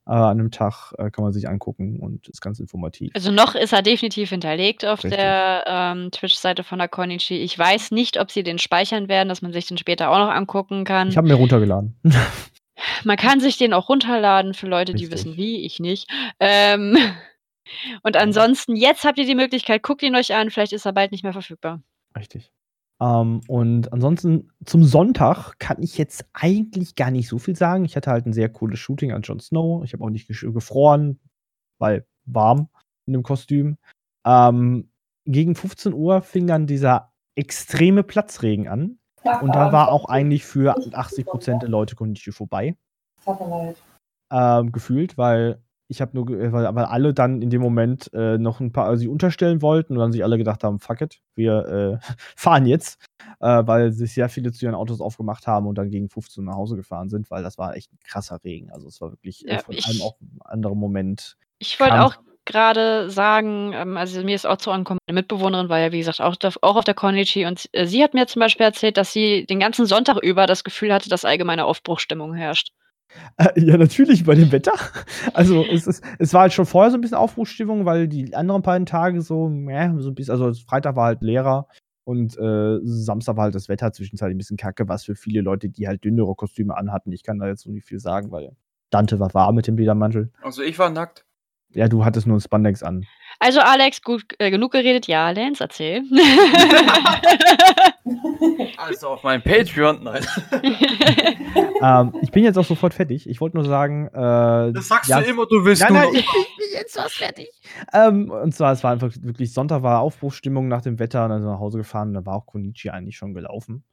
Äh, an einem Tag äh, kann man sich angucken und ist ganz informativ. Also noch ist er definitiv hinterlegt auf Richtig. der ähm, Twitch-Seite von der Konichi. Ich weiß nicht, ob sie den speichern werden, dass man sich den später auch noch angucken kann. Ich habe mir runtergeladen. Man kann sich den auch runterladen für Leute, die Richtig. wissen wie, ich nicht. Ähm, Und ansonsten, jetzt habt ihr die Möglichkeit, guckt ihn euch an, vielleicht ist er bald nicht mehr verfügbar. Richtig. Ähm, und ansonsten zum Sonntag kann ich jetzt eigentlich gar nicht so viel sagen. Ich hatte halt ein sehr cooles Shooting an Jon Snow. Ich habe auch nicht gefroren, weil warm in dem Kostüm. Ähm, gegen 15 Uhr fing dann dieser extreme Platzregen an. Und da war auch eigentlich für 80 Prozent der Leute Kondition vorbei. Ähm, gefühlt, weil ich habe nur, weil, weil alle dann in dem Moment äh, noch ein paar also sie unterstellen wollten und dann sich alle gedacht haben, fuck it, wir äh, fahren jetzt, äh, weil sich sehr viele zu ihren Autos aufgemacht haben und dann gegen 15 nach Hause gefahren sind, weil das war echt ein krasser Regen. Also es war wirklich äh, Ja, von ich- einem auf einen anderen Moment. Ich wollte auch gerade sagen, ähm, also mir ist auch zu angekommen, meine Mitbewohnerin war ja, wie gesagt, auch, auch auf der Konichi und äh, sie hat mir zum Beispiel erzählt, dass sie den ganzen Sonntag über das Gefühl hatte, dass allgemeine Aufbruchstimmung herrscht. Äh, ja, natürlich bei dem Wetter. Also es, ist, es war halt schon vorher so ein bisschen Aufbruchsstimmung, weil die anderen beiden Tage so, meh, so ein bisschen, also Freitag war halt leerer und äh, Samstag war halt das Wetter zwischenzeitlich ein bisschen kacke, was für viele Leute, die halt dünnere Kostüme anhatten. Ich kann da jetzt so nicht viel sagen, weil Dante war warm mit dem Ledermantel. Also ich war nackt. Ja, du hattest nur ein Spandex an. Also Alex, gut, äh, genug geredet. Ja, Lance, erzähl. Also auf meinem Patreon, nein. ähm, ich bin jetzt auch sofort fertig. Ich wollte nur sagen, äh, Das sagst ja, du immer, du willst Nein, nur nein, noch- ich bin jetzt fast fertig. Ähm, und zwar, es war einfach wirklich Sonntag war Aufbruchsstimmung nach dem Wetter, und dann sind wir nach Hause gefahren da war auch Konichi eigentlich schon gelaufen.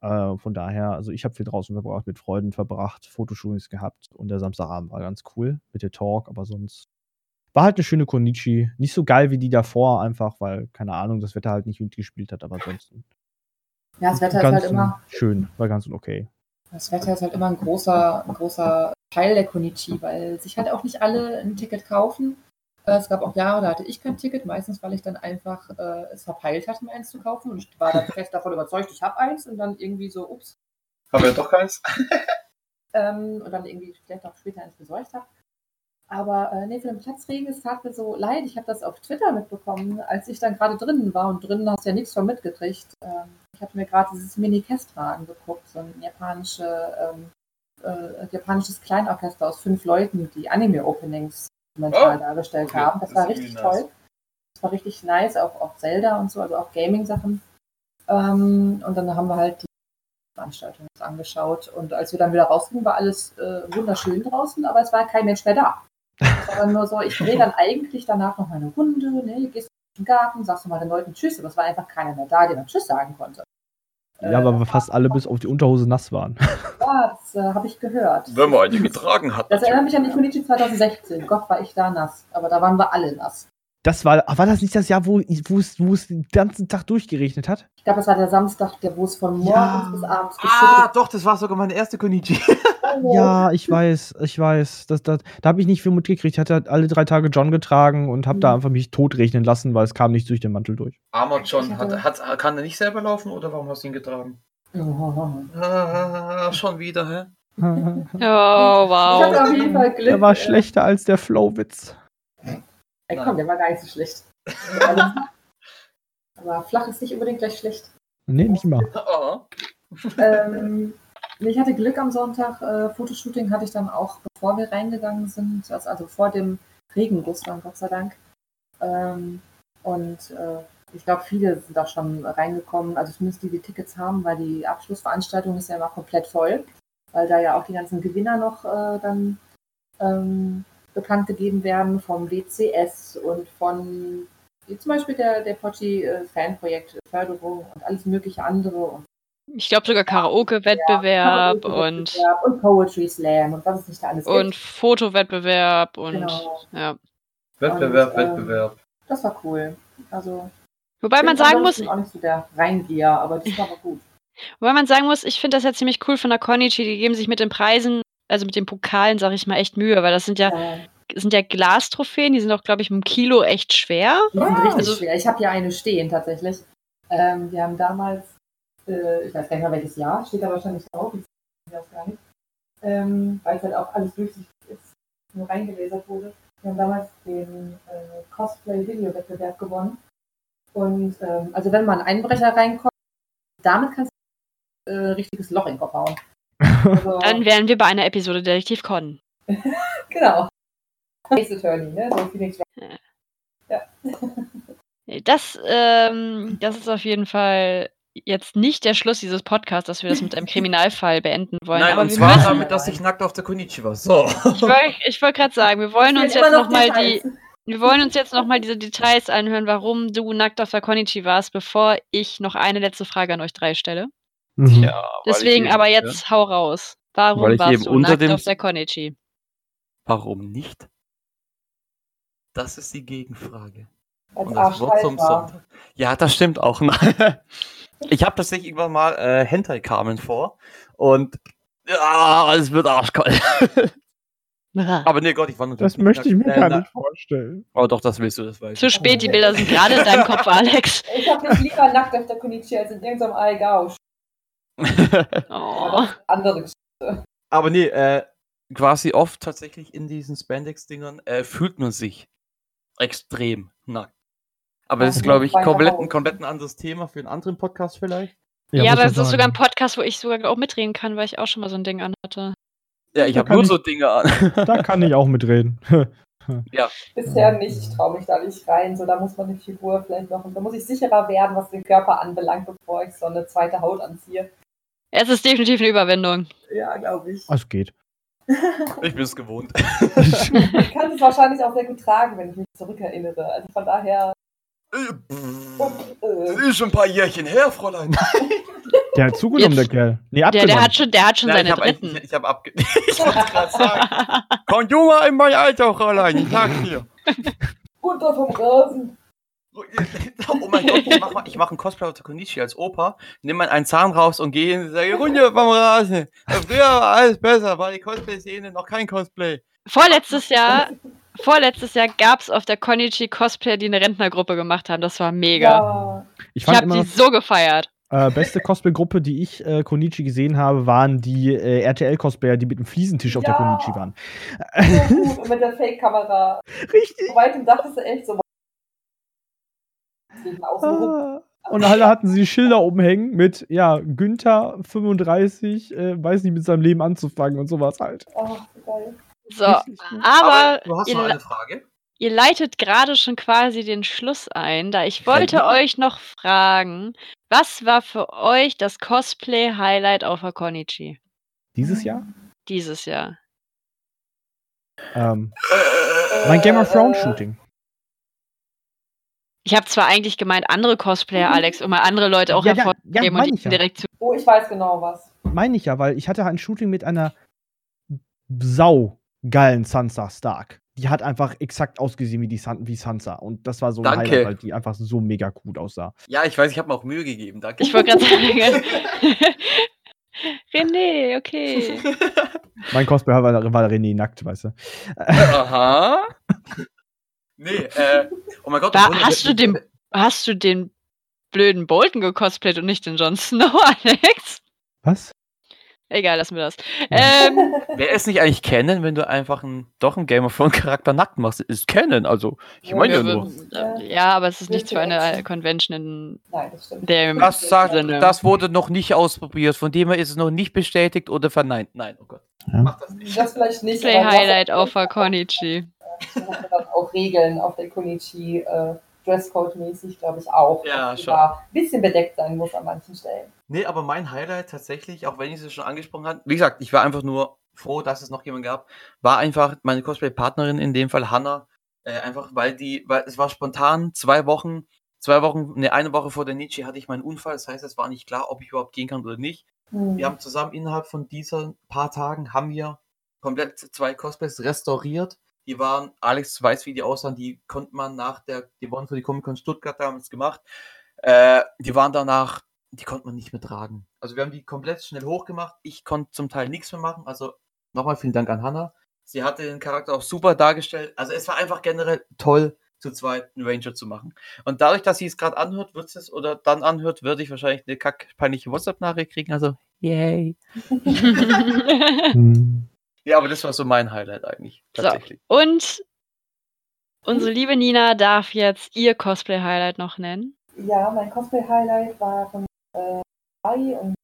Äh, von daher, also ich habe viel draußen verbracht, mit Freuden verbracht, Fotoshootings gehabt und der Samstagabend war ganz cool mit der Talk, aber sonst war halt eine schöne Konichi. Nicht so geil wie die davor, einfach weil, keine Ahnung, das Wetter halt nicht mitgespielt hat, aber ansonsten Ja, das Wetter ist halt immer, schön, war ganz okay. das Wetter ist halt immer ein großer, ein großer Teil der Konichi, weil sich halt auch nicht alle ein Ticket kaufen. Äh, Es gab auch Jahre, da hatte ich kein Ticket, meistens weil ich dann einfach äh, es verpeilt hatte, mir eins zu kaufen und ich war dann fest davon überzeugt, ich habe eins und dann irgendwie so, ups, Haben wir doch keins? ähm, und dann irgendwie vielleicht auch später eins besorgt habe. Aber äh, nee, für den Platzregen, es tat mir so leid. Ich habe das auf Twitter mitbekommen, als ich dann gerade drinnen war und drinnen hast du ja nichts von mitgekriegt. Ähm, ich hatte mir gerade dieses Mini-Kestrad angeguckt, so ein japanische, ähm, äh, japanisches Kleinorchester aus fünf Leuten, die Anime-Openings mental Oh, dargestellt okay, haben. Das, das war richtig nice. toll. Das war richtig nice, auch, auch Zelda und so, also auch Gaming-Sachen. Ähm, und dann haben wir halt die Veranstaltung angeschaut. Und als wir dann wieder rausgingen, war alles äh, wunderschön draußen, aber es war kein Mensch mehr da. Dann nur so, ich drehe dann eigentlich danach noch mal eine Runde, ne, gehst in den Garten, sagst du mal den Leuten Tschüss, aber es war einfach keiner mehr da, der dann Tschüss sagen konnte. Ja, Äh, aber fast alle bis auf die Unterhose nass waren. Ja, das äh, habe ich gehört. Wenn man eine getragen hat. Das erinnert mich an die Konichi 2016. Gott, war ich da nass. Aber da waren wir alle nass. Das war, war das nicht das Jahr, wo, wo, es, wo es den ganzen Tag durchgeregnet hat? Ich glaube, das war der Samstag, der, wo es von morgens Ja. bis abends Ah, doch, das war sogar meine erste Konichi. hat. Ja, ich weiß, ich weiß. Das, das, da habe ich nicht viel mitgekriegt. Ich hatte halt alle drei Tage John getragen und habe da Mhm. einfach mich totregnen lassen, weil es kam nicht durch den Mantel durch. Armer John, hat, hat, kann er nicht selber laufen oder warum hast du ihn getragen? Oh. Ah, schon wieder, hä? Oh, Ich hatte wow. auf jeden Fall Glück. Der war schlechter als der Flowwitz. Ey, komm, der war gar nicht so schlecht. Also, aber flach ist nicht unbedingt gleich schlecht. Nee, nicht immer. Oh. ähm, ich hatte Glück am Sonntag. Äh, Fotoshooting hatte ich dann auch, bevor wir reingegangen sind, also, also vor dem Regenguss dann, Gott sei Dank. Ähm, und äh, ich glaube, viele sind auch schon reingekommen, also zumindest die, die Tickets haben, weil die Abschlussveranstaltung ist ja immer komplett voll, weil da ja auch die ganzen Gewinner noch äh, dann ähm, bekannt gegeben werden vom WCS und von wie zum Beispiel der, der Pochi äh, Fanprojekt Förderung und alles mögliche andere und Ich glaube sogar Karaoke-Wettbewerb und, Karaoke-Wettbewerb und Poetry Slam und was es nicht da alles und gibt. Fotowettbewerb und Genau. ja. Wettbewerb, Und, ähm, Wettbewerb. Das war cool. Also Wobei man ich bin sagen muss, ansonsten auch nicht so der Reingeher, aber das war aber gut. wobei man sagen muss, ich finde das ja ziemlich cool von der Konichi, die geben sich mit den Preisen, also mit den Pokalen, sage ich mal, echt Mühe, weil das sind ja, Äh, sind ja Glastrophäen, die sind auch, glaube ich, im Kilo echt schwer. die sind richtig Also- schwer. Ich habe hier eine stehen tatsächlich. Ähm, wir haben damals, äh, ich weiß gar nicht mehr welches Jahr, steht da wahrscheinlich drauf, ich weiß gar nicht, ähm, weil es halt auch alles durchsichtig ist, nur reingelasert wurde. Wir haben damals den äh, Cosplay-Video-Wettbewerb gewonnen. Und ähm, also wenn mal ein Einbrecher reinkommt, damit kannst du äh, richtiges Loch in den Kopf hauen. Also, Dann wären wir bei einer Episode Detektiv Con. genau. Ace Attorney, ne? So Phoenix Das, ähm, das ist auf jeden Fall jetzt nicht der Schluss dieses Podcasts, dass wir das mit einem Kriminalfall beenden wollen. Nein, aber und wir zwar müssen, damit, dass ich nackt auf der Konichi war. So. ich wollte wollt gerade sagen, wir wollen uns jetzt immer noch nochmal die, Details. wir wollen uns jetzt noch mal diese Details anhören, warum du nackt auf der Konichi warst, bevor ich noch eine letzte Frage an euch drei stelle. Mhm. Ja, weil Deswegen aber eben- jetzt hau raus. Warum Weil ich warst eben du unter nackt dem- auf der Konichi? Warum nicht? Das ist die Gegenfrage. Als Und das Wort zum. Sonntag. Ja, das stimmt auch. Ich habe tatsächlich irgendwann mal äh, Hentai kamen vor und ja, es wird arschkalt. Aber nee, Gott, ich war nur Das möchte ich mir äh, gar nicht vorstellen. Oh, doch, das willst du, das weiß Zu spät, die Bilder sind gerade in deinem Kopf, Alex. Ich hab mich lieber nackt auf der Konichi als in irgendeinem Aigausch. Oh. Andere Geschichte. Aber nee, äh, quasi oft tatsächlich in diesen Spandex-Dingern äh, fühlt man sich extrem nackt. Aber das ist, Ja, glaube ich, komplett, ein komplett ein anderes Thema für einen anderen Podcast vielleicht. Ja, muss aber es ist sogar ein. Podcast, wo ich sogar auch mitreden kann, weil ich auch schon mal so ein Ding anhatte. Ja, ich habe nur ich- so Dinge an. Da kann ich auch mitreden. Bisher nicht, ich traue mich da nicht rein. So, da muss man die Figur vielleicht noch, da muss ich sicherer werden, was den Körper anbelangt, bevor ich so eine zweite Haut anziehe. Es ist definitiv eine Überwindung. Ja, glaube ich. Es geht. Ich bin es gewohnt. Ich kann es wahrscheinlich auch sehr gut tragen, wenn ich mich zurückerinnere. Also von daher. Das Äh, ist schon ein paar Jährchen her, Fräulein. Der hat zugenommen, Jetzt- der Kerl. Nee, Der, abgenommen. der hat schon, der hat schon Ja, ich seine habe dritten. ich, ich hab abge... ich wollte gerade sagen. Kommt junger in mein Alter, Fräulein. Ich sag's dir. runter vom Rasen. Oh mein Gott, ich mache mach einen Cosplay auf der Konichi als Opa, nimm mal einen Zahn raus und gehe hin und sage, runter vom Rasen. Früher war alles besser, war die Cosplay-Szene noch kein Cosplay. Vorletztes Jahr, vorletztes Jahr gab es auf der Konichi Cosplayer, die eine Rentnergruppe gemacht haben. Das war mega. Ja. ich Ich habe die noch, so gefeiert. äh, beste Cosplay-Gruppe, die ich äh, Konichi gesehen habe, waren die äh, RTL-Cosplayer, die mit dem Fliesentisch auf der Ja. Konichi waren. So gut. Und mit der Fake-Kamera. Richtig. Bei weitem dachtest du echt so. Ah. Und alle hatten sie Schilder oben hängen mit, ja, Günther 35, äh, weiß nicht mit seinem Leben anzufangen und sowas halt. Oh, geil. So, aber du hast ihr, noch eine Frage? ihr leitet gerade schon quasi den Schluss ein, da ich wollte Ja. euch noch fragen, was war für euch das Cosplay-Highlight auf der Konichi Dieses Jahr? dieses Jahr? Ähm, mein Game of Thrones Shooting. Ich habe zwar eigentlich gemeint andere Cosplayer, Alex, um mal andere Leute auch Ja, ja, ja, hervorzuheben mein und ja. direkt zu. Oh, ich weiß genau was. Meine ich ja, weil ich hatte ein Shooting mit einer sau geilen Sansa Stark. Die hat einfach exakt ausgesehen wie, die San wie Sansa. Und das war so ein Danke. Highlight, weil die einfach so mega gut aussah. Ja, ich weiß, ich habe mir auch Mühe gegeben, danke. Ich wollte gerade sagen. René, okay. Mein Cosplay war, war René nackt, weißt du. Aha. Nee, äh, oh mein Gott. Da hast du den- Hast du den blöden Bolton gecosplayt und nicht den Jon Snow, Alex? Was? Egal, lassen wir das. Ähm, Wer ist nicht eigentlich kennen, wenn du einfach einen, doch einen Game of Thrones Charakter nackt machst? Ist kennen, also ich meine ja nur. äh, ja, aber es ist nichts für eine äh, Convention in Nein, das stimmt. dem Das, sagt, das wurde noch nicht ausprobiert, von dem her ist es noch nicht bestätigt oder verneint. Nein, oh Gott. Ja. Mach das nicht. Das vielleicht nicht. Play Highlight auf Konichi. Dann auch Regeln auf der Konichi, äh, Dresscode-mäßig, glaube ich auch. Ja, schon. ein bisschen bedeckt sein muss an manchen Stellen. Nee, aber mein Highlight tatsächlich, auch wenn ich es schon angesprochen habe, wie gesagt, ich war einfach nur froh, dass es noch jemand gab, war einfach meine Cosplay-Partnerin, in dem Fall Hannah, äh, einfach weil die, weil es war spontan, zwei Wochen, zwei Wochen, ne, eine Woche vor der Nietzsche hatte ich meinen Unfall, das heißt, es war nicht klar, ob ich überhaupt gehen kann oder nicht. Hm. Wir haben zusammen innerhalb von diesen paar Tagen haben wir komplett zwei Cosplays restauriert. Die waren, Alex weiß, wie die aussahen, die konnte man nach der, die wurden für die Comic-Con Stuttgart damals gemacht. Äh, die waren danach, die konnte man nicht mehr tragen. Also wir haben die komplett schnell hochgemacht. Ich konnte zum Teil nichts mehr machen. Also nochmal vielen Dank an Hannah. Sie hatte den Charakter auch super dargestellt. Also es war einfach generell toll, zu zweit einen Ranger zu machen. Und dadurch, dass sie es gerade anhört, wird es oder dann anhört, würde ich wahrscheinlich eine kack peinliche WhatsApp-Nachricht kriegen. Also, yay. Ja, aber das war so mein Highlight eigentlich. So. Tatsächlich. Und unsere liebe Nina darf jetzt ihr Cosplay-Highlight noch nennen. Ja, mein Cosplay-Highlight waren äh, und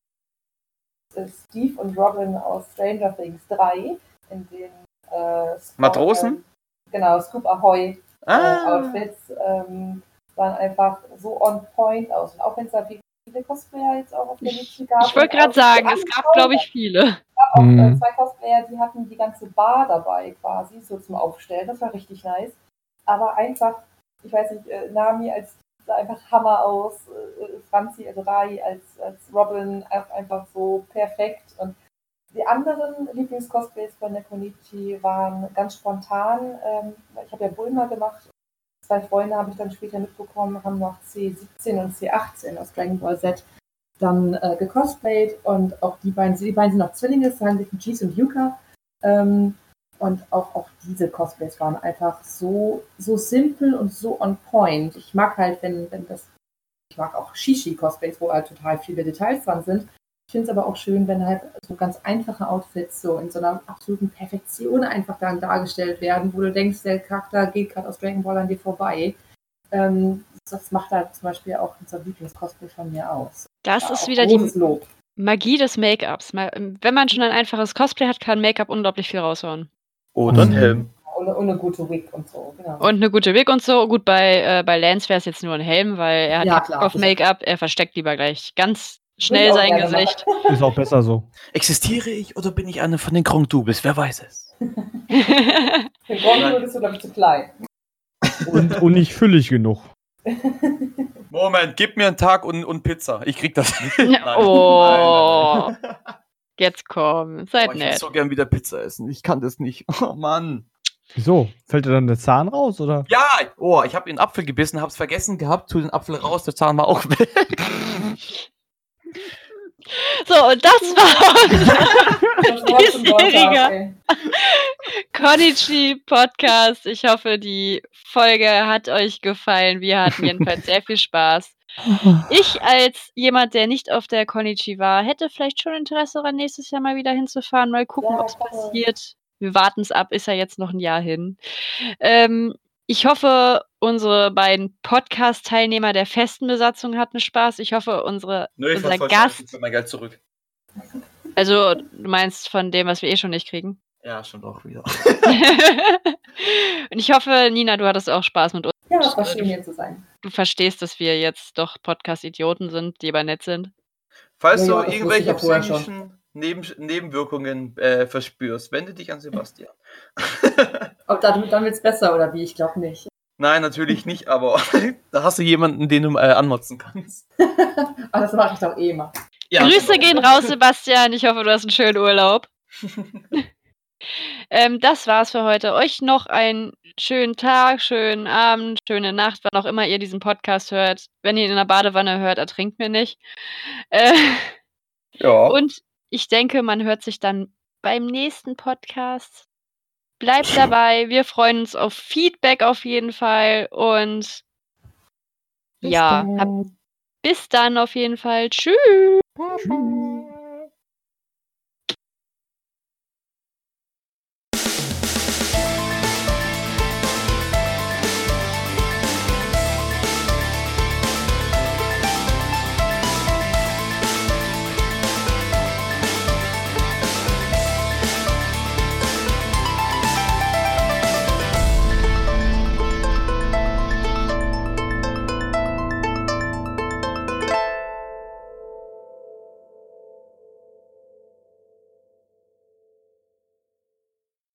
äh, Steve und Robin aus Stranger Things 3, in den äh, Scout- Matrosen? ähm, genau, Scoop Ahoy äh, Ah, Outfits ähm, waren einfach so on point aus. Und auch wenn es da viele Cosplayer jetzt auch auf der Liste gab. Ich wollte gerade sagen, es gab, glaube ich, viele. Auch äh, Mhm. zwei Cosplayer, die hatten die ganze Bar dabei quasi, so zum Aufstellen. Das war richtig nice. Aber einfach, ich weiß nicht, äh, Nami als sah einfach Hammer aus, äh, Franzi Rai als, als Robin einfach so perfekt. Und die anderen Lieblingscosplays von der Konichi waren ganz spontan. Ähm, ich habe ja Bulma gemacht. Zwei Freunde habe ich dann später mitbekommen, haben noch C17 und C18 aus Dragon Ball Z dann äh, gecosplayt und auch die beiden, die beiden sind auch Zwillinge, es handelt sich Cheese und Yuka. Ähm, und auch, auch diese Cosplays waren einfach so, so simpel und so on point. Ich mag halt, wenn, wenn das, ich mag auch Shishi-Cosplays, wo halt total viele Details dran sind. Ich finde es aber auch schön, wenn halt so ganz einfache Outfits so in so einer absoluten Perfektion einfach dann dargestellt werden, wo du denkst, der Charakter geht gerade aus Dragon Ball an dir vorbei. Ähm, das macht halt zum Beispiel auch unser Lieblings-Cosplay von mir aus. Das Ja, ist wieder die Lob. Magie des Make-ups. Ma- Wenn man schon ein einfaches Cosplay hat, kann Make-up unglaublich viel raushauen. oder ein Mhm. Helm. Und, und eine gute Wig und so, genau. Und eine gute Wig und so. Gut, bei, äh, bei Lance wäre es jetzt nur ein Helm, weil er hat Ja, klar, auf. Make-up. Er versteckt lieber gleich ganz schnell sein Gesicht. Ist auch besser so. Existiere ich oder bin ich eine von den Kronk-Doubles? Wer weiß es. Für Gonzo bist du, glaube ich, zu klein. Und, und nicht füllig genug. Moment, gib mir einen Tag und, und Pizza. Ich krieg das. Nein, oh, nein, nein. jetzt komm, seid Oh, ich würde nett. so gern wieder Pizza essen. Ich kann das nicht. Oh Mann. Wieso? Fällt dir dann der Zahn raus, oder? Ja, oh, ich habe den Apfel gebissen, hab's vergessen gehabt, tu den Apfel raus, der Zahn war auch weg. So, und das war Das war ey. Konichi Podcast. Ich hoffe, die Folge hat euch gefallen. Wir hatten jedenfalls sehr viel Spaß. Ich als jemand, der nicht auf der Konichi war, hätte vielleicht schon Interesse daran, nächstes Jahr mal wieder hinzufahren, mal gucken, Ja, was voll. passiert. Wir warten es ab, ist ja jetzt noch ein Jahr hin. Ähm, ich hoffe, unsere beiden Podcast-Teilnehmer der festen Besatzung hatten Spaß. Ich hoffe, unsere, Nö, unser Gast, Ich mein Geld zurück. also du meinst von dem, was wir eh schon nicht kriegen. Ja, schon doch wieder. Und ich hoffe, Nina, du hattest auch Spaß mit uns. Ja, es war schön, hier zu sein. Du verstehst, dass wir jetzt doch Podcast-Idioten sind, die aber nett sind. Falls Ja, du irgendwelche ich ja schon. psychischen Neben Nebenwirkungen äh, verspürst, wende dich an Sebastian. Ob da, dann wird es besser oder wie? Ich glaube nicht. Nein, natürlich nicht, aber da hast du jemanden, den du äh, anmotzen kannst. Aber das mache ich doch eh immer. Ja, Grüße genau. gehen raus, Sebastian. Ich hoffe, du hast einen schönen Urlaub. ähm, das war's für heute. Euch noch einen schönen Tag, schönen Abend, schöne Nacht, wann auch immer ihr diesen Podcast hört. Wenn ihr ihn in der Badewanne hört, ertrinkt mir nicht. Äh, Ja. und ich denke, man hört sich dann beim nächsten Podcast. Bleibt dabei. Wir freuen uns auf Feedback auf jeden Fall. Und ja, hab, bis dann auf jeden Fall. Tschüss. Tschüss.